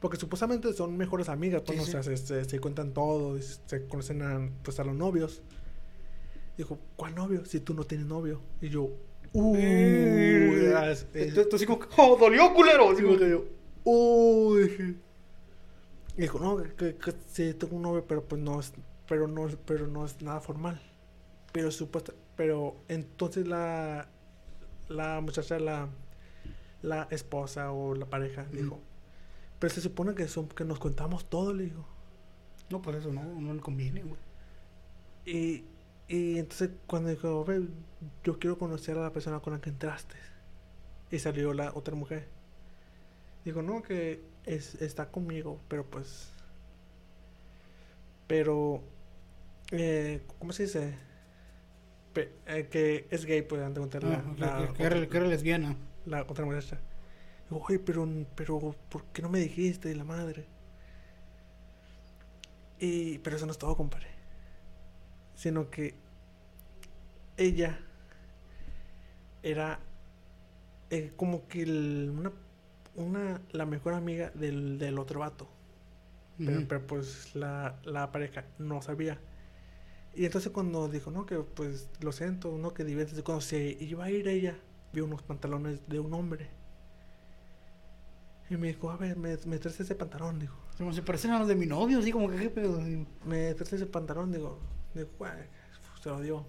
Porque supuestamente son mejores amigas, pues, Sí, ¿no? sí. O sea, se, se- se cuentan todo, se conocen a, pues, a los novios. Dijo, ¿cuál novio? Si tú no tienes novio. Y yo, uh, Eh, tú así como, ¡oh, dolió, culero! Así Digo como que yo, dije. Y dijo, no, que, que sí tengo un novio, pero pues no es, pero no, es- pero no es nada formal. Pero supuesta, pero entonces la, la muchacha, la, la esposa o la pareja, dijo, pero se supone que son, que nos contamos todo, le dijo. No, pues eso no, no le conviene, güey. Y, y entonces cuando dijo, "Ve, yo quiero conocer a la persona con la que entraste. Y salió la otra mujer. Dijo, no, que es, está conmigo, pero pues... Pero... Eh, ¿Cómo se dice? Pe- eh, que es gay, pues, antes de contar la, Ah, la que- era- que era lesbiana. la otra muchacha. Digo, oye, pero, pero, ¿por qué no me dijiste? La madre. Y, pero eso no es todo, compadre. Sino que ella era eh, como que el- una, una, la mejor amiga del, del otro vato. Pero, pero, pues la, la pareja no sabía. Y entonces cuando dijo, no, que pues lo siento, no, que diviértese. Cuando se iba a ir ella, vio unos pantalones de un hombre. Y me dijo, a ver, me, me traes ese pantalón, dijo. Como se parecen a los de mi novio, así como que qué pedo. Digo, Me traes ese pantalón, digo. Digo, se lo dio.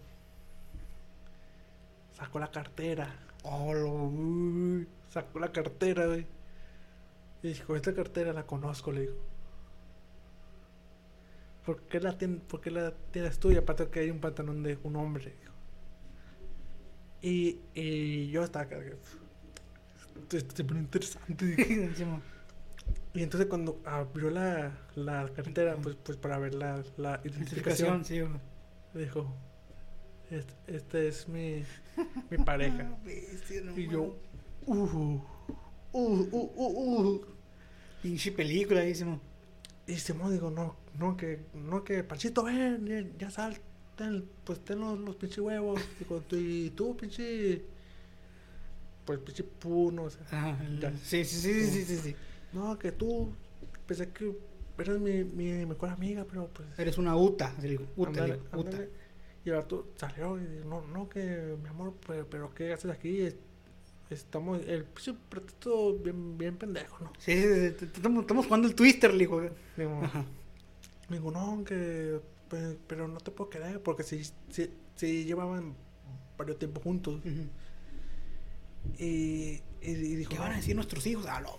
Sacó la cartera. Oh, lo... uy. Sacó la cartera, güey. Y dijo, esta cartera la conozco, le dijo. ¿Por qué la, tien- por qué la tienes tú? Y aparte que hay un pantalón de un hombre. Y, y yo estaba Esto, esto se pone interesante. [LAUGHS] Y entonces cuando abrió la, la cartera, pues, pues para ver la, la identificación, sí, dijo, este, este es mi, mi [LAUGHS] pareja. Bestia, no Y yo, mames. uh, uh, uh, uh, uh. Pinche película, dísimo. Y Simón digo, no, no, que, no, que Panchito, ven, ya, ya sal, pues ten los, los pinches huevos. Digo, y tú, pinche, pues pinche puno, o sea. Ajá. Ya. Sí, sí, sí, sí, sí, sí. No, que tú, pensé que eres mi, mi mejor amiga, pero pues. Eres una uta. digo, uta, ándale, le digo, uta. Y el vato salió y dijo, no, no, que mi amor, pero, pero ¿qué haces aquí? Es- Estamos, el pinche pretexto bien, bien pendejo, ¿no? Sí, estamos, estamos jugando el Twister, le dijo. Digo, Ajá. Me dijo, no, que, pe- pero no te puedo quedar porque si, si, si llevaban varios tiempo juntos. Y, y, y dijo, ¿Qué van a decir nuestros hijos? Ah, no.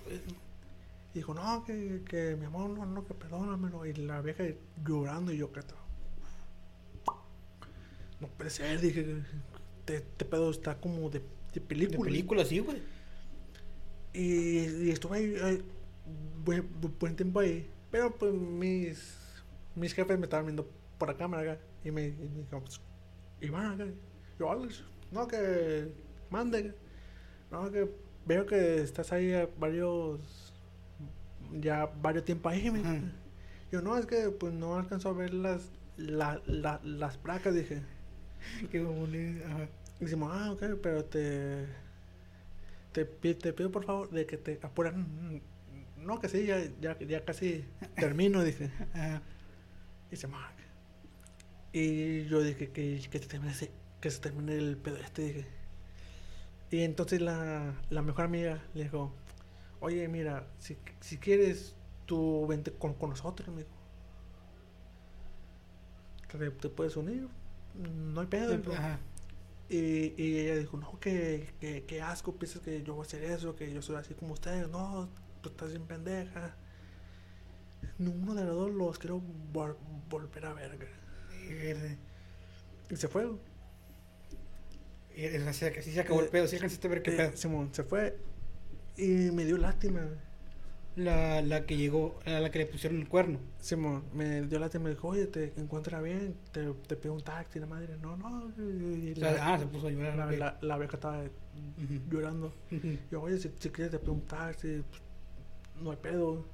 dijo, no, que, que mi amor, no, no, que perdónamelo. Y la vieja llorando y yo, que no puede ser, dije, este, este pedo está como de, de De película. película, sí, güey. Y, y estuve ahí, ahí, buen, buen tiempo ahí. Pero pues mis, mis jefes me estaban viendo por la cámara acá. Y me, y me dijeron, pues, Iván acá. Yo, Alex, no, que mande. No, que veo que estás ahí varios, ya varios tiempos ahí. me dijo. Yo, no, es que pues no alcanzo a ver las, la, la- las placas, dije. [LAUGHS] Qué bonito. Ajá. Y decimos, ah, ok, pero te, te, pi- te pido por favor de que te apuran. No, que sí, ya, ya, ya casi termino, dije. [LAUGHS] Ajá. Y dice, "Ma". Y yo dije que, que, se termine que se termine el pedo este, dije. Y entonces la, la mejor amiga le dijo, oye, mira, si, si quieres, tú vente con, con nosotros, dijo. ¿Te, te puedes unir? No hay pedo. Ajá. Y, y ella dijo, no, que, que, que asco, piensas que yo voy a hacer eso, que yo soy así como ustedes. No, tú estás bien pendeja. Ninguno de los dos los quiero vol- volver a ver. güey". Y se fue. Y así, se acabó el pedo. Sí alcanzaste a ver qué Eh, pedo. Simón se fue. Y me dio lástima. La, la que llegó, a la que le pusieron el cuerno. Simón me dio lástima. Me dijo, oye, te encuentras bien. Te, te pido un taxi. La madre, no, no. Y la, ah, se puso a llorar. la, la, la vieja estaba llorando. Yo, oye, si, si quieres te pido un taxi, pues, no hay pedo.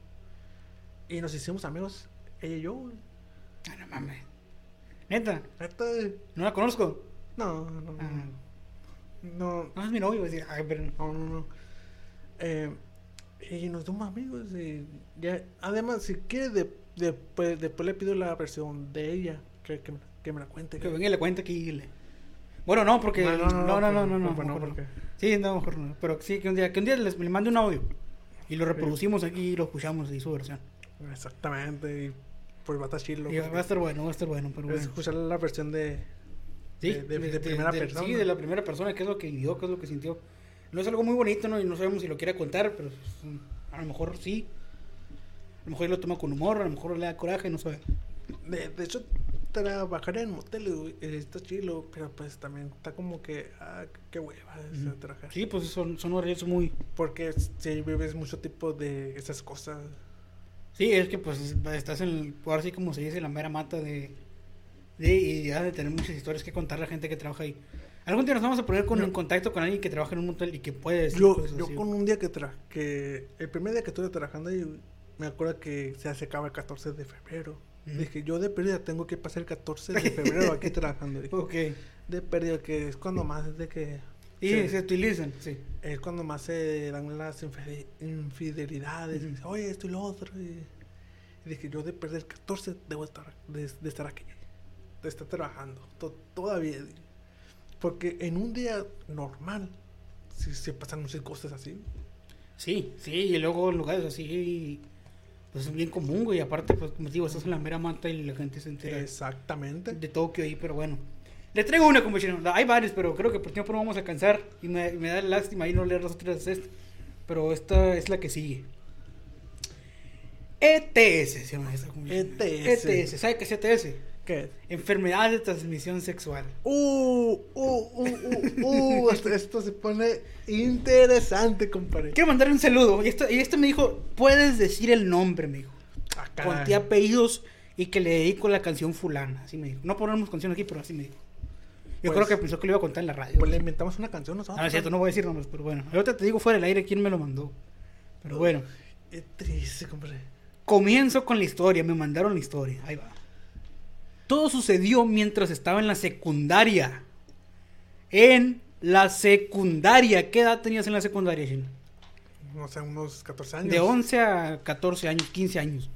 Y nos hicimos amigos, ella y yo. güey. Ah, no mames. Neta, Neta, no la conozco. no, no, no. Ah. No, No es mi novio. Ay, pero. no, no. no. Eh, y nos hicimos amigos. Y ya, además, si quieres, de, después, después le pido la versión de ella, que, que, me, que me la cuente. Que venga y le cuente aquí. le- Bueno, no, porque. No, No, no, no, no. no, pues, porque- Sí, no, mejor no. Pero sí, que un día, que un día les, le mande un audio. Y lo reproducimos aquí y lo escuchamos y su versión. Exactamente. Y pues va a estar chido. Y va a estar bueno, va a estar bueno, pero bueno. escuchar la versión de. Sí, de- de- de primera persona. Sí, de la primera persona, qué es lo que vivió, qué es lo que sintió. No es algo muy bonito, ¿no? Y no sabemos si lo quiere contar, pero mm, a lo mejor sí. A lo mejor él lo toma con humor, a lo mejor le da coraje, no sé. De, de hecho, trabajar en motel está chido, pero pues también está como que, ah, qué hueva Ujú. trabajar. Sí, pues son, son horarios muy... Porque si vives mucho tipo de esas cosas. Sí, es que pues estás en el... Ahora sí como se dice, la mera mata de... de y ya de tener muchas historias que contar la gente que trabaja ahí. Algún día nos vamos a poner con, Yo- en contacto con alguien que trabaja en un motel y que puede decir Yo, cosas yo así. con un día que, tra que el primer día que estuve trabajando ahí, me acuerdo que se acercaba el 14 de febrero. Ujú. Dije, yo de pérdida tengo que pasar el 14 de [LAUGHS] febrero aquí trabajando. Dije, Ok. de pérdida, que es cuando más es de que... Y se- se utilizan, sí. es cuando más se dan las infide- infidelidades. Ujú. Dice, Oye, esto y lo otro. Y, y dije, yo de perder el 14 debo estar, de, de estar aquí. De estar trabajando. to- todavía. Porque en un día normal, si se pasan muchas cosas así. Sí, sí, y luego en lugares así, pues es bien común, güey. Aparte, pues como digo, estás en la mera manta y la gente se entera Exactamente. de Tokio ahí, pero bueno. Le traigo una, compañero. Hay varios, pero creo que por tiempo no vamos a alcanzar. Y me, me da lástima ahí no leer las otras de esta. Pero esta es la que sigue. ETS se llama esta compañero. ETS. ETS, ¿sabe qué es ETS? ¿Qué? Enfermedad de transmisión sexual. Uh, uh, uh, uh, uh, esto, esto se pone interesante, compadre. Quiero mandarle un saludo. Y esto, y este me dijo, puedes decir el nombre, me dijo. Ah, apellidos y que le dedico la canción fulana. Así me dijo. No ponemos canción aquí, pero así me dijo. Yo Pues- creo que pensó que lo iba a contar en la radio. Pues le inventamos una canción nosotros. Ah, no es cierto, no voy a decir nombres, pero bueno. Ahorita te digo fuera del aire quién me lo mandó. Pero bueno, Es triste, compadre. comienzo con la historia. Me mandaron la historia. Ahí va. Todo sucedió mientras estaba en la secundaria. En la secundaria. ¿Qué edad tenías en la secundaria, Shin? No sé, unos 14 años. De 11 a 14 años, 15 años.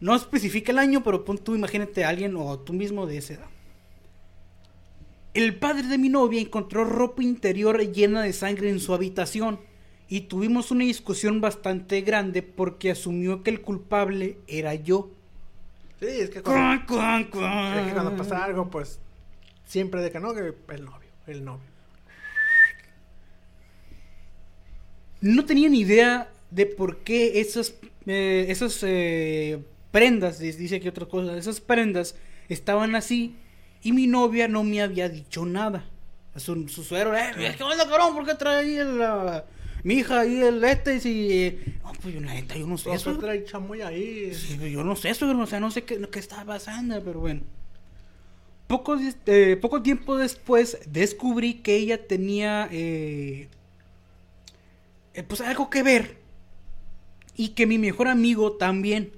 No especifica el año, pero pon tú, imagínate a alguien o tú mismo de esa edad. El padre de mi novia encontró ropa interior llena de sangre en su habitación y tuvimos una discusión bastante grande porque asumió que el culpable era yo. Sí, es que cuando, Cuan, cuan, cuan. es que cuando pasa algo, pues siempre de que no, que el novio, el novio. No tenía ni idea de por qué esas, eh, esas eh, prendas, dice que otras cosas, esas prendas estaban así y mi novia no me había dicho nada. A Su, su suegro, eh, ¿qué onda, cabrón? ¿Por qué trae ahí el, la- mi hija ahí el este? Si, eh, no, pues yo la neta, yo no sé Eso eso. trae chamoy ahí. Sí, yo no sé eso, o sea, no sé qué, qué está pasando, pero bueno. Poco, eh, poco tiempo después descubrí que ella tenía eh, eh, pues algo que ver y que mi mejor amigo también.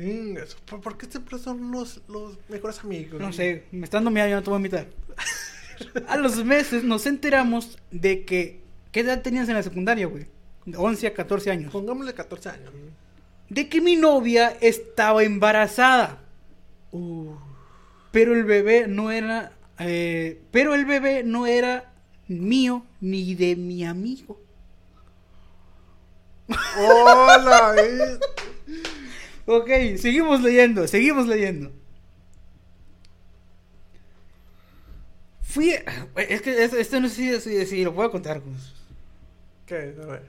Mm, ¿Por, por qué siempre son los, los mejores amigos? No sé, me está dando miedo, yo no te voy a invitar. A los meses nos enteramos de que... ¿Qué edad tenías en la secundaria, güey? De 11 a 14 años. Pongámosle 14 años. De que mi novia estaba embarazada. Uh, Pero el bebé no era. eh, pero el bebé no era mío ni de mi amigo. ¡Hola! eh. Ok, seguimos leyendo, seguimos leyendo. Fui. Es que esto, esto no sé si, si- si lo puedo contar. ¿Qué? A ver.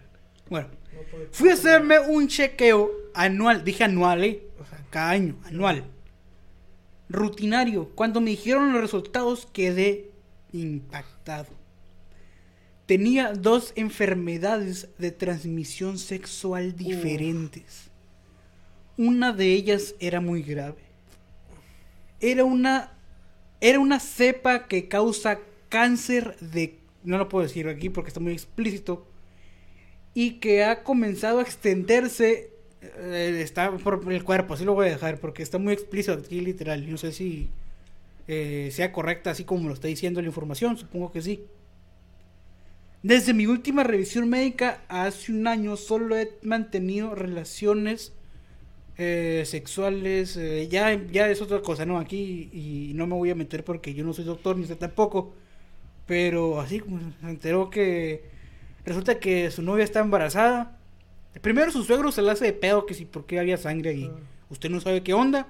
Bueno, No puedo- fui a hacerme un chequeo anual. Dije anual, ¿eh? O sea, cada año, anual. Rutinario. Cuando me dijeron los resultados quedé impactado. Tenía dos enfermedades de transmisión sexual diferentes. Una de ellas era muy grave. Era una era una cepa que causa cáncer de no lo puedo decir aquí porque está muy explícito y que ha comenzado a extenderse eh, está por el cuerpo, así lo voy a dejar porque está muy explícito aquí literal, no sé si eh, sea correcta así como lo está diciendo la información, supongo que sí. Desde mi última revisión médica hace un año solo he mantenido relaciones eh, sexuales, eh, ya, ya es otra cosa, ¿no? Aquí y no me voy a meter porque yo no soy doctor ni usted tampoco, pero así como se enteró que resulta que su novia está embarazada. Primero su suegro se le hace de pedo que si por qué había sangre ahí. Usted no sabe qué onda.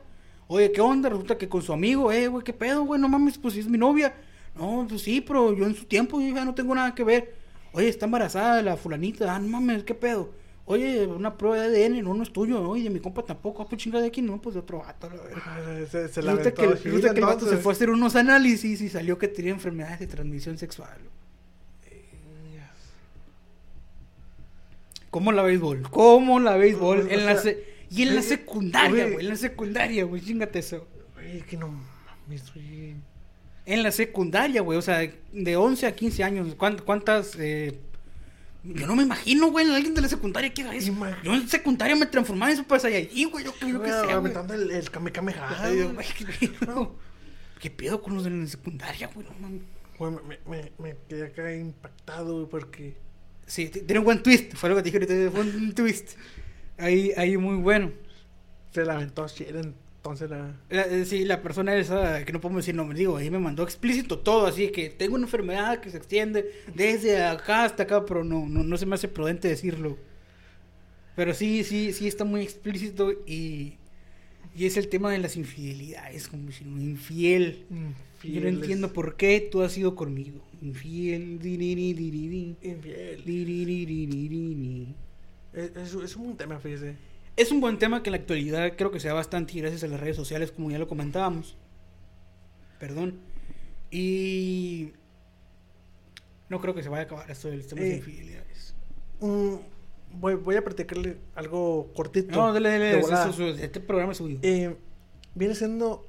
Oye, ¿qué onda? Resulta que con su amigo, eh, güey, ¿qué pedo, güey? No mames, pues si es mi novia. No, pues sí, pero yo en su tiempo yo ya no tengo nada que ver. Oye, está embarazada la fulanita. Ah, no mames, ¿qué pedo? Oye, una prueba de ADN, no, no es tuyo. Oye, de mi compa tampoco. Ah, pues chingada de aquí, no, pues de otro vato. la verga. Ah, Se, se la que, Gil, que el vato se fue a hacer unos análisis y salió que tenía enfermedades de transmisión sexual. ¿Cómo la béisbol? ¿Cómo la béisbol? En la sea, se- Y en la secundaria, güey. En la secundaria, güey. Chingate eso. Oye, que no mames, oye. En la secundaria, güey. O sea, de 11 a 15 años. ¿cuán- ¿Cuántas? eh, Yo no me imagino, güey, alguien de la secundaria que haga eso. Yo en secundaria me transformaba en Super Saiyajin, güey. Yo, yo qué sé, aventando el, el Kamehameha. Ay, güey, ¿Qué pedo? ¿Qué pedo con los de la secundaria, güey? No mames. Güey, me, me, me quedé acá impactado, güey, porque... Sí, tiene un buen twist. Fue lo que te dije ahorita. Fue un twist. Ahí, ahí muy bueno. Se la aventó entonces la... La- eh, sí, la persona esa, que no podemos decir nombre, digo, ahí me mandó explícito todo, así que tengo una enfermedad que se extiende desde acá hasta acá, pero no, no, no se me hace prudente decirlo. Pero sí, sí, sí está muy explícito y, y es el tema de las infidelidades, como si no, infiel. Yo no entiendo por qué tú has sido conmigo. Infiel. Infiel. Es, es, es un tema, fíjese. Es un buen tema que en la actualidad creo que se da bastante y gracias a las redes sociales, como ya lo comentábamos. Perdón. Y no creo que se vaya a acabar esto del tema de Eh, infidelidades. Mm, voy, voy a platicarle algo cortito. No, dale, dale, de eso- eso- este programa es suyo. Eh, viene siendo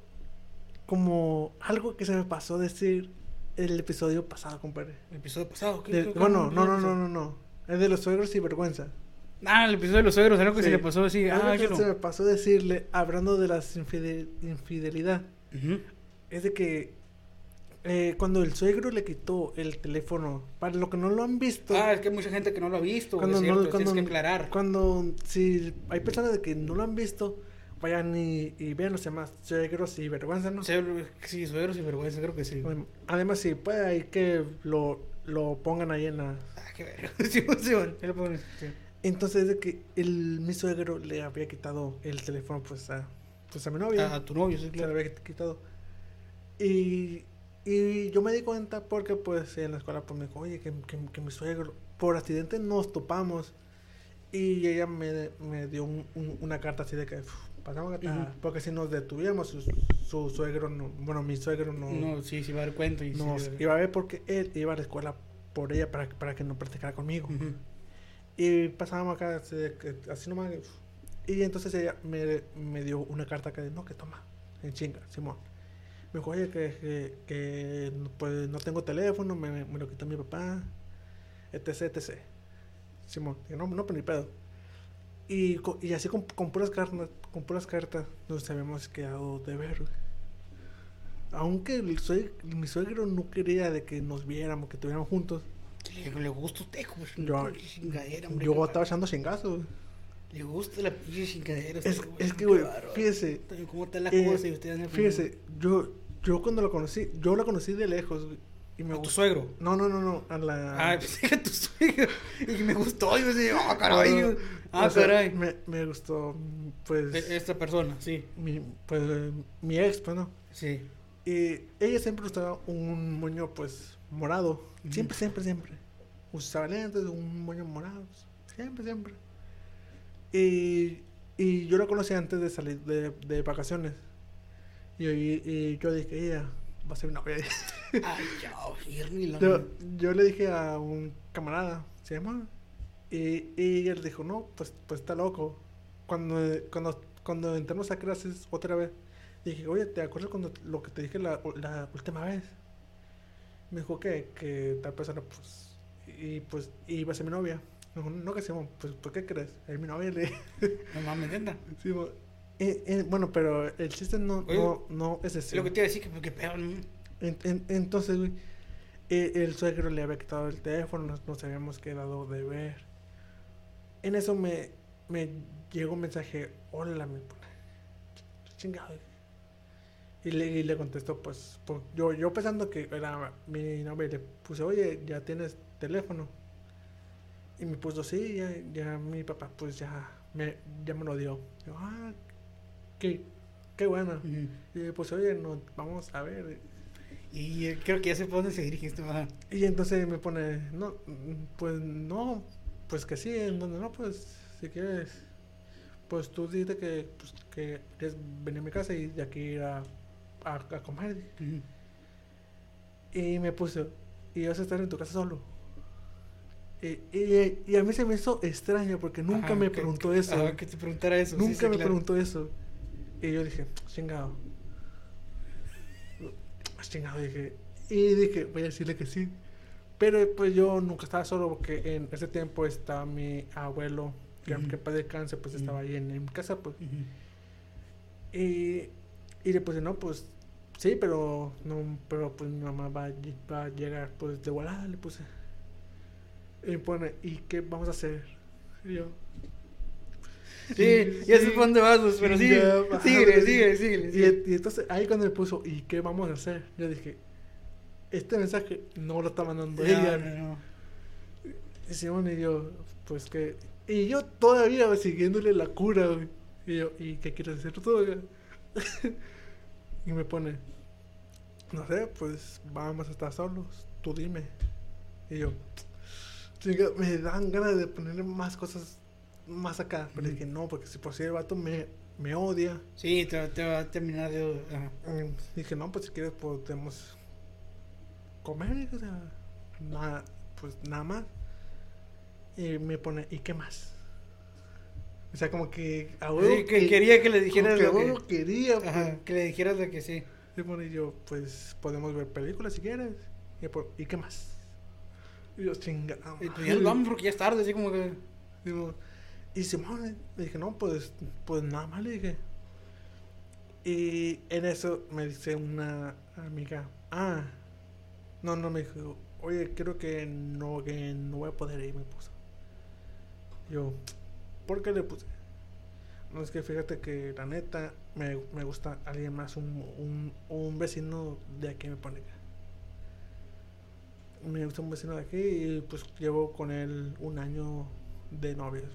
como algo que se me pasó decir el episodio pasado, compadre. El episodio pasado. ¿qué- De- bueno, no, no, no, no, no. Es de los suegros y vergüenza. Ah, el episodio de los suegros, algo que se Sí. le pasó. Algo Ah, que se me pasó decirle, hablando de las infide- infidelidad, es de que eh, cuando el suegro le quitó el teléfono, para lo que no lo han visto, Ah, es que hay mucha gente que no lo ha visto. cuando es no cuando, tienes que aclarar. cuando si hay personas de que no lo han visto, vayan y, y vean los demás suegros y vergüenza, ¿no? Sí, sí, suegros y vergüenza, creo que sí. Bueno, Además, si puede ahí que lo, lo pongan ahí en la... Ah, qué verga. [LAUGHS] Sí, sí, bueno, lo pongo, sí. Entonces, de que el, mi suegro le había quitado el teléfono, pues, a, pues, a mi novia. A, a tu novio, sí, se le claro. había quitado. Y, y yo me di cuenta porque, pues, en la escuela, pues, me dijo, oye, que, que, que mi suegro, por accidente nos topamos. Y ella me, me dio un- un- una carta así de que, "Uf, pasamos acá", Ujú. porque si nos detuviéramos, su, su suegro, no, bueno, mi suegro no, No, sí, sí va a dar cuenta y nos sí. iba a ver porque él iba a la escuela por ella para, para que no practicara conmigo. Ujú. Y pasábamos acá que- así nomás. Y entonces ella me, me dio una carta que no, que toma, en chinga, Simón. Me dijo, oye, que, que, que, pues, no tengo teléfono, me, me lo quitó mi papá, etc, etc. Simón, dije, no, no, pero ni pedo. Y, y así con, con puras cartas, con puras cartas nos habíamos quedado de ver. Aunque el mi suegro no quería de que nos viéramos, que estuviéramos juntos, Le, le gusta usted, yo, yo estaba echando chingazos. güey. Le gusta la pinche chingadera. Es, es que, güey, fíjese, ¿Cómo está la eh, cosa? Y anda fíjese, yo, yo cuando lo conocí, yo lo conocí de lejos, güey, y me ¿A tu gustó. suegro? No, no, no, no, a la... Ah, [LAUGHS] pensé que a tu suegro. Y me gustó. Y yo decía, ah, caray. No, no, Ah, o sea, caray. Me, me gustó, pues, E- Esta persona, sí. mi, pues, eh, mi ex, pues, ¿no? Sí. Y ella siempre usaba un moño, pues, morado. Siempre, siempre, siempre. Usaba lentes, un moño morado. Siempre, siempre. Y, y yo la conocí antes de salir de, de vacaciones. Y, y, y yo dije, ella va a ser mi novia. [LAUGHS] Ay, la yo, yo le dije a un camarada, se llama. Y, y él dijo, no, pues, pues está loco. Cuando, cuando, cuando entramos a clases otra vez, dije, oye, ¿te acuerdas cuando lo que te dije la, la última vez? Me dijo que, que tal persona, pues, y pues, iba a ser mi novia. No, que Simón, pues, ¿por qué crees? Es mi novia. [LAUGHS] Le No mames, neta. Simón. Eh, eh, bueno, pero el chiste no, Oye, no, no es Es ese. lo que te iba a decir, que, que pedo. ¿no? En- en- entonces, güey, eh, el suegro le había quitado el teléfono, nos, nos habíamos quedado de ver. En eso me, me llegó un mensaje, hola, pone, chingado. Y le, y le contestó, pues, pues, yo, yo pensando que era mi novia, le puse, oye, ¿ya tienes teléfono? Y me puso, sí, ya, ya mi papá, pues, ya me, ya me lo dio. Yo, ah, qué, qué bueno. Y le puse, oye, no, vamos a ver. Y eh, creo que ya sé por dónde se ajá. Y entonces me pone, no, pues no, pues que sí, en donde no, pues si quieres, pues tú dices que, pues, que quieres venir a mi casa y de aquí ir a, a, a comer. Y me puso, y vas a estar en tu casa solo. Y, y, y a mí se me hizo extraño porque nunca Ajá, me que- preguntó que- eso. ajá, que te preguntara eso. sí, Nunca sí, me claro. preguntó eso. Y yo dije, chingado. Chingado, dije. Y dije, voy a decirle que sí. Pero pues yo nunca estaba solo porque en ese tiempo estaba mi abuelo, que Ujú. aunque para descanse, pues estaba ahí en, en mi casa, pues. Y, y le puse, no, pues sí, pero no, pero pues mi mamá va, va a llegar pues de volada, le puse. Y me pone, ¿y qué vamos a hacer? Y yo. Sí, ya sé por dónde vas, pues, pero sí. Síguele, madre. síguele, síguele. Y, entonces ahí cuando me puso, ¿y qué vamos a hacer? Yo dije, este mensaje no lo está mandando No, ella. no. Y Simón y yo, pues que. Y yo todavía siguiéndole la cura, güey. Y yo, ¿y qué quieres hacer tú? güey?" [LAUGHS] y me pone, no sé, pues vamos a estar solos, tú dime. Y yo, "Chinga, me dan ganas de ponerle más cosas más acá. Pero dije, no, porque si por si el vato me, me odia. Sí, te, va- te va a terminar de. Mm, Dije, no, pues si quieres podemos comer, o sea, nada, pues nada más. Y me pone, ¿y qué más? O sea, como que a huevo Sí, que quería que le dijeras que lo que- quería, pues. Ajá, que le dijeras de que sí. Y pone yo, pues podemos ver películas si quieres. Y, por- ¿y qué más? Y yo, chinga. Y pues ya nos vamos porque ya es tarde, así como que. Digo, y Simón, le dije, no, pues, pues nada más le dije. Y en eso me dice una amiga, ah, no, no, me dijo, oye, creo que no, que no voy a poder ir, me puso. Yo, ¿por qué le puse? No, es que fíjate que la neta me, me gusta alguien más, un, un, un vecino de aquí me pone acá. Me gusta un vecino de aquí y pues llevo con él un año de novios.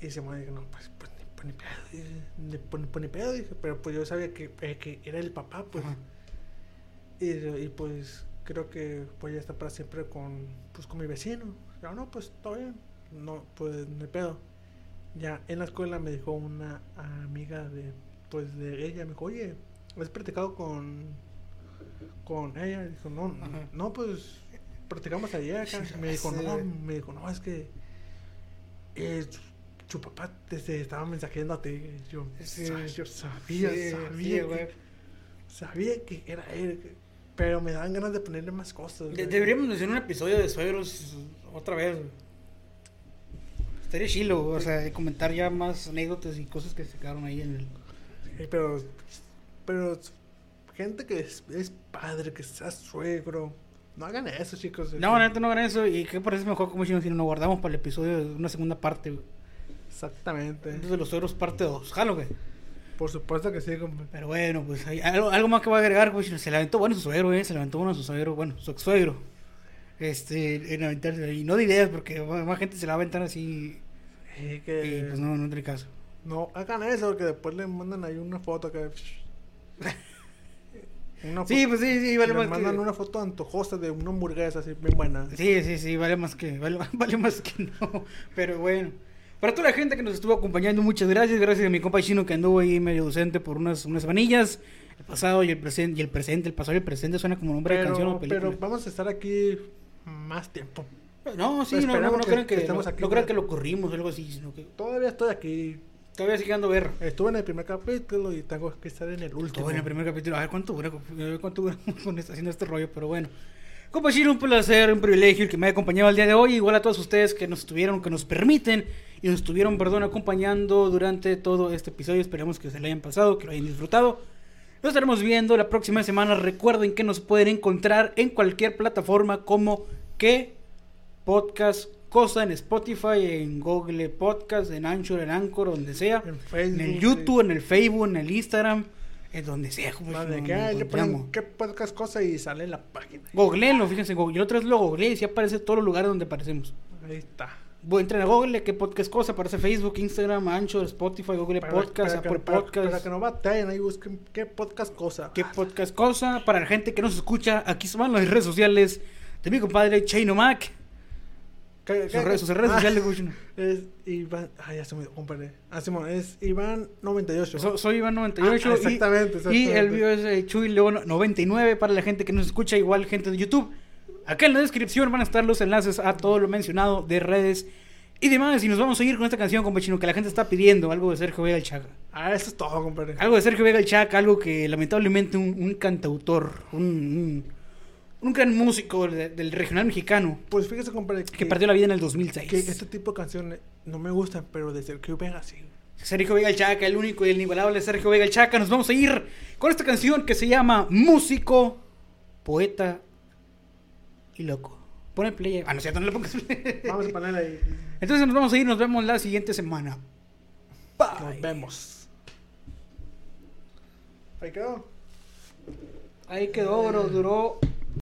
Y se me dijo, no, pues, pues ni, pues, ni pedo, dije, ni, pues, ni- pues, ni pedo, dije, pero pues yo sabía que, eh, que era el papá, pues. Y, y, pues creo que voy a estar para siempre con, pues, con mi vecino. Ya no, pues todo bien. No, pues hay pedo. Ya en la escuela me dijo una amiga de, pues de ella, me dijo, oye, ¿has practicado con, con ella? Dijo, no, Ajá. no, pues practicamos ayer acá. Me dijo, Sí, no, me dijo, no, es que eh, su, papá te, estaba mensajeando a ti. Yo, Sí. "Sa- yo sabía, Sí, sabía, que- sabía que era él, pero me daban ganas de ponerle más cosas. De- deberíamos de hacer un episodio de suegros otra vez. Estaría chilo, o sea, de comentar ya más anécdotas y cosas que se quedaron ahí en el. Sí, pero, pero gente que es, es padre, que sea suegro, no hagan eso, chicos. No, neta no hagan eso. ¿Y qué parece mejor como si nos guardamos para el episodio de una segunda parte, güey? Exactamente. Entonces, los suegros parte 2. Jalo, güey. Por supuesto que sí, compa. Pero bueno, pues hay algo, algo más que voy a agregar, güey. Se le aventó bueno su suegro, eh. Se le aventó bueno su suegro, bueno, su ex suegro. Este, en aventarse. Y no de ideas, porque más gente se la va a aventar así. Sí, Y que pues no, no tiene caso. no hagan eso, porque después le mandan ahí una foto que. [LAUGHS] Una Sí, pues sí, sí, vale le más mandan que. una foto antojosa de una hamburguesa así bien buena. Sí, sí, sí, vale más que, vale, [LAUGHS] vale más que no. Pero bueno. Para toda la gente que nos estuvo acompañando, muchas gracias. Gracias a mi compa chino que anduvo ahí medio docente por unas, unas vanillas. El pasado y el presente, y el presente, el pasado y el presente suena como nombre de canción o película. pero vamos a estar aquí más tiempo. no, sí, no, no, no crean que, que estemos no, aquí, no crean que lo corrimos o algo así, sino que Todavía estoy aquí. Todavía sigue dando ver. Estuve en el primer capítulo y tengo que estar en el último. Todo en el primer capítulo. A ver cuánto dura, a ver cuánto dura [LAUGHS] con esto- haciendo este rollo, pero bueno. Compa Chino, un placer, un privilegio el que me haya acompañado el día de hoy. Igual a todos ustedes que nos estuvieron, que nos permiten y nos estuvieron, perdón, acompañando durante todo este episodio. Esperamos que se lo hayan pasado, que lo hayan disfrutado. Nos estaremos viendo la próxima semana. Recuerden que nos pueden encontrar en cualquier plataforma como que podcast cosa en Spotify, en Google Podcast, en Anchor, en Anchor, donde sea. En Facebook, En el sí. YouTube, en el Facebook, en el Instagram, en donde sea. Como Vale, que no- qué podcast cosa y sale la página. Googleenlo, fíjense, Google. Yo otra vez lo googleé y sí aparece todos los lugares donde aparecemos. Ahí está. Bueno, entren a Google, qué podcast cosa, aparece Facebook, Instagram, Anchor, Spotify, Google Para- Podcast, para que- Apple para- Podcast. Para que no batallen, ahí busquen qué podcast cosa. ¿Qué podcast cosa? Para la gente que nos escucha, aquí van las redes sociales de mi compadre Chaino Mac. ¿Qué- Sus redes, sus redes Ah, sociales, güey. Es Iván. Ay, ya se me compadre. Ah, Simón, es Iván98. So- soy Iván98 Ah, exactamente, y, y exactamente. el mío es eh, Chuy León 99 para la gente que nos escucha, igual gente de YouTube. Acá en la descripción van a estar los enlaces a todo lo mencionado de redes y demás. Y nos vamos a ir con esta canción, compa chino, que la gente está pidiendo, algo de Sergio Vega el Chaca. Ah, eso es todo, compadre. Algo de Sergio Vega el Chaca, algo que lamentablemente un, un cantautor, un, un, un gran músico de- del regional mexicano, Pues fíjese, compadre, que perdió la vida en el 2006. que este tipo de canciones no me gustan, pero de Sergio Vega sí. Sergio Vega el Chaca, el único y el inigualable Sergio Vega el Chaca. Nos vamos a ir con esta canción que se llama Músico, Poeta y Loco. Pon el play. Ah, no cierto, no le pongas play. Vamos a ponerle ahí. Entonces nos vamos a ir, nos vemos la siguiente semana. Bye. Nos vemos. Ahí quedó. Ahí quedó, bro. Duró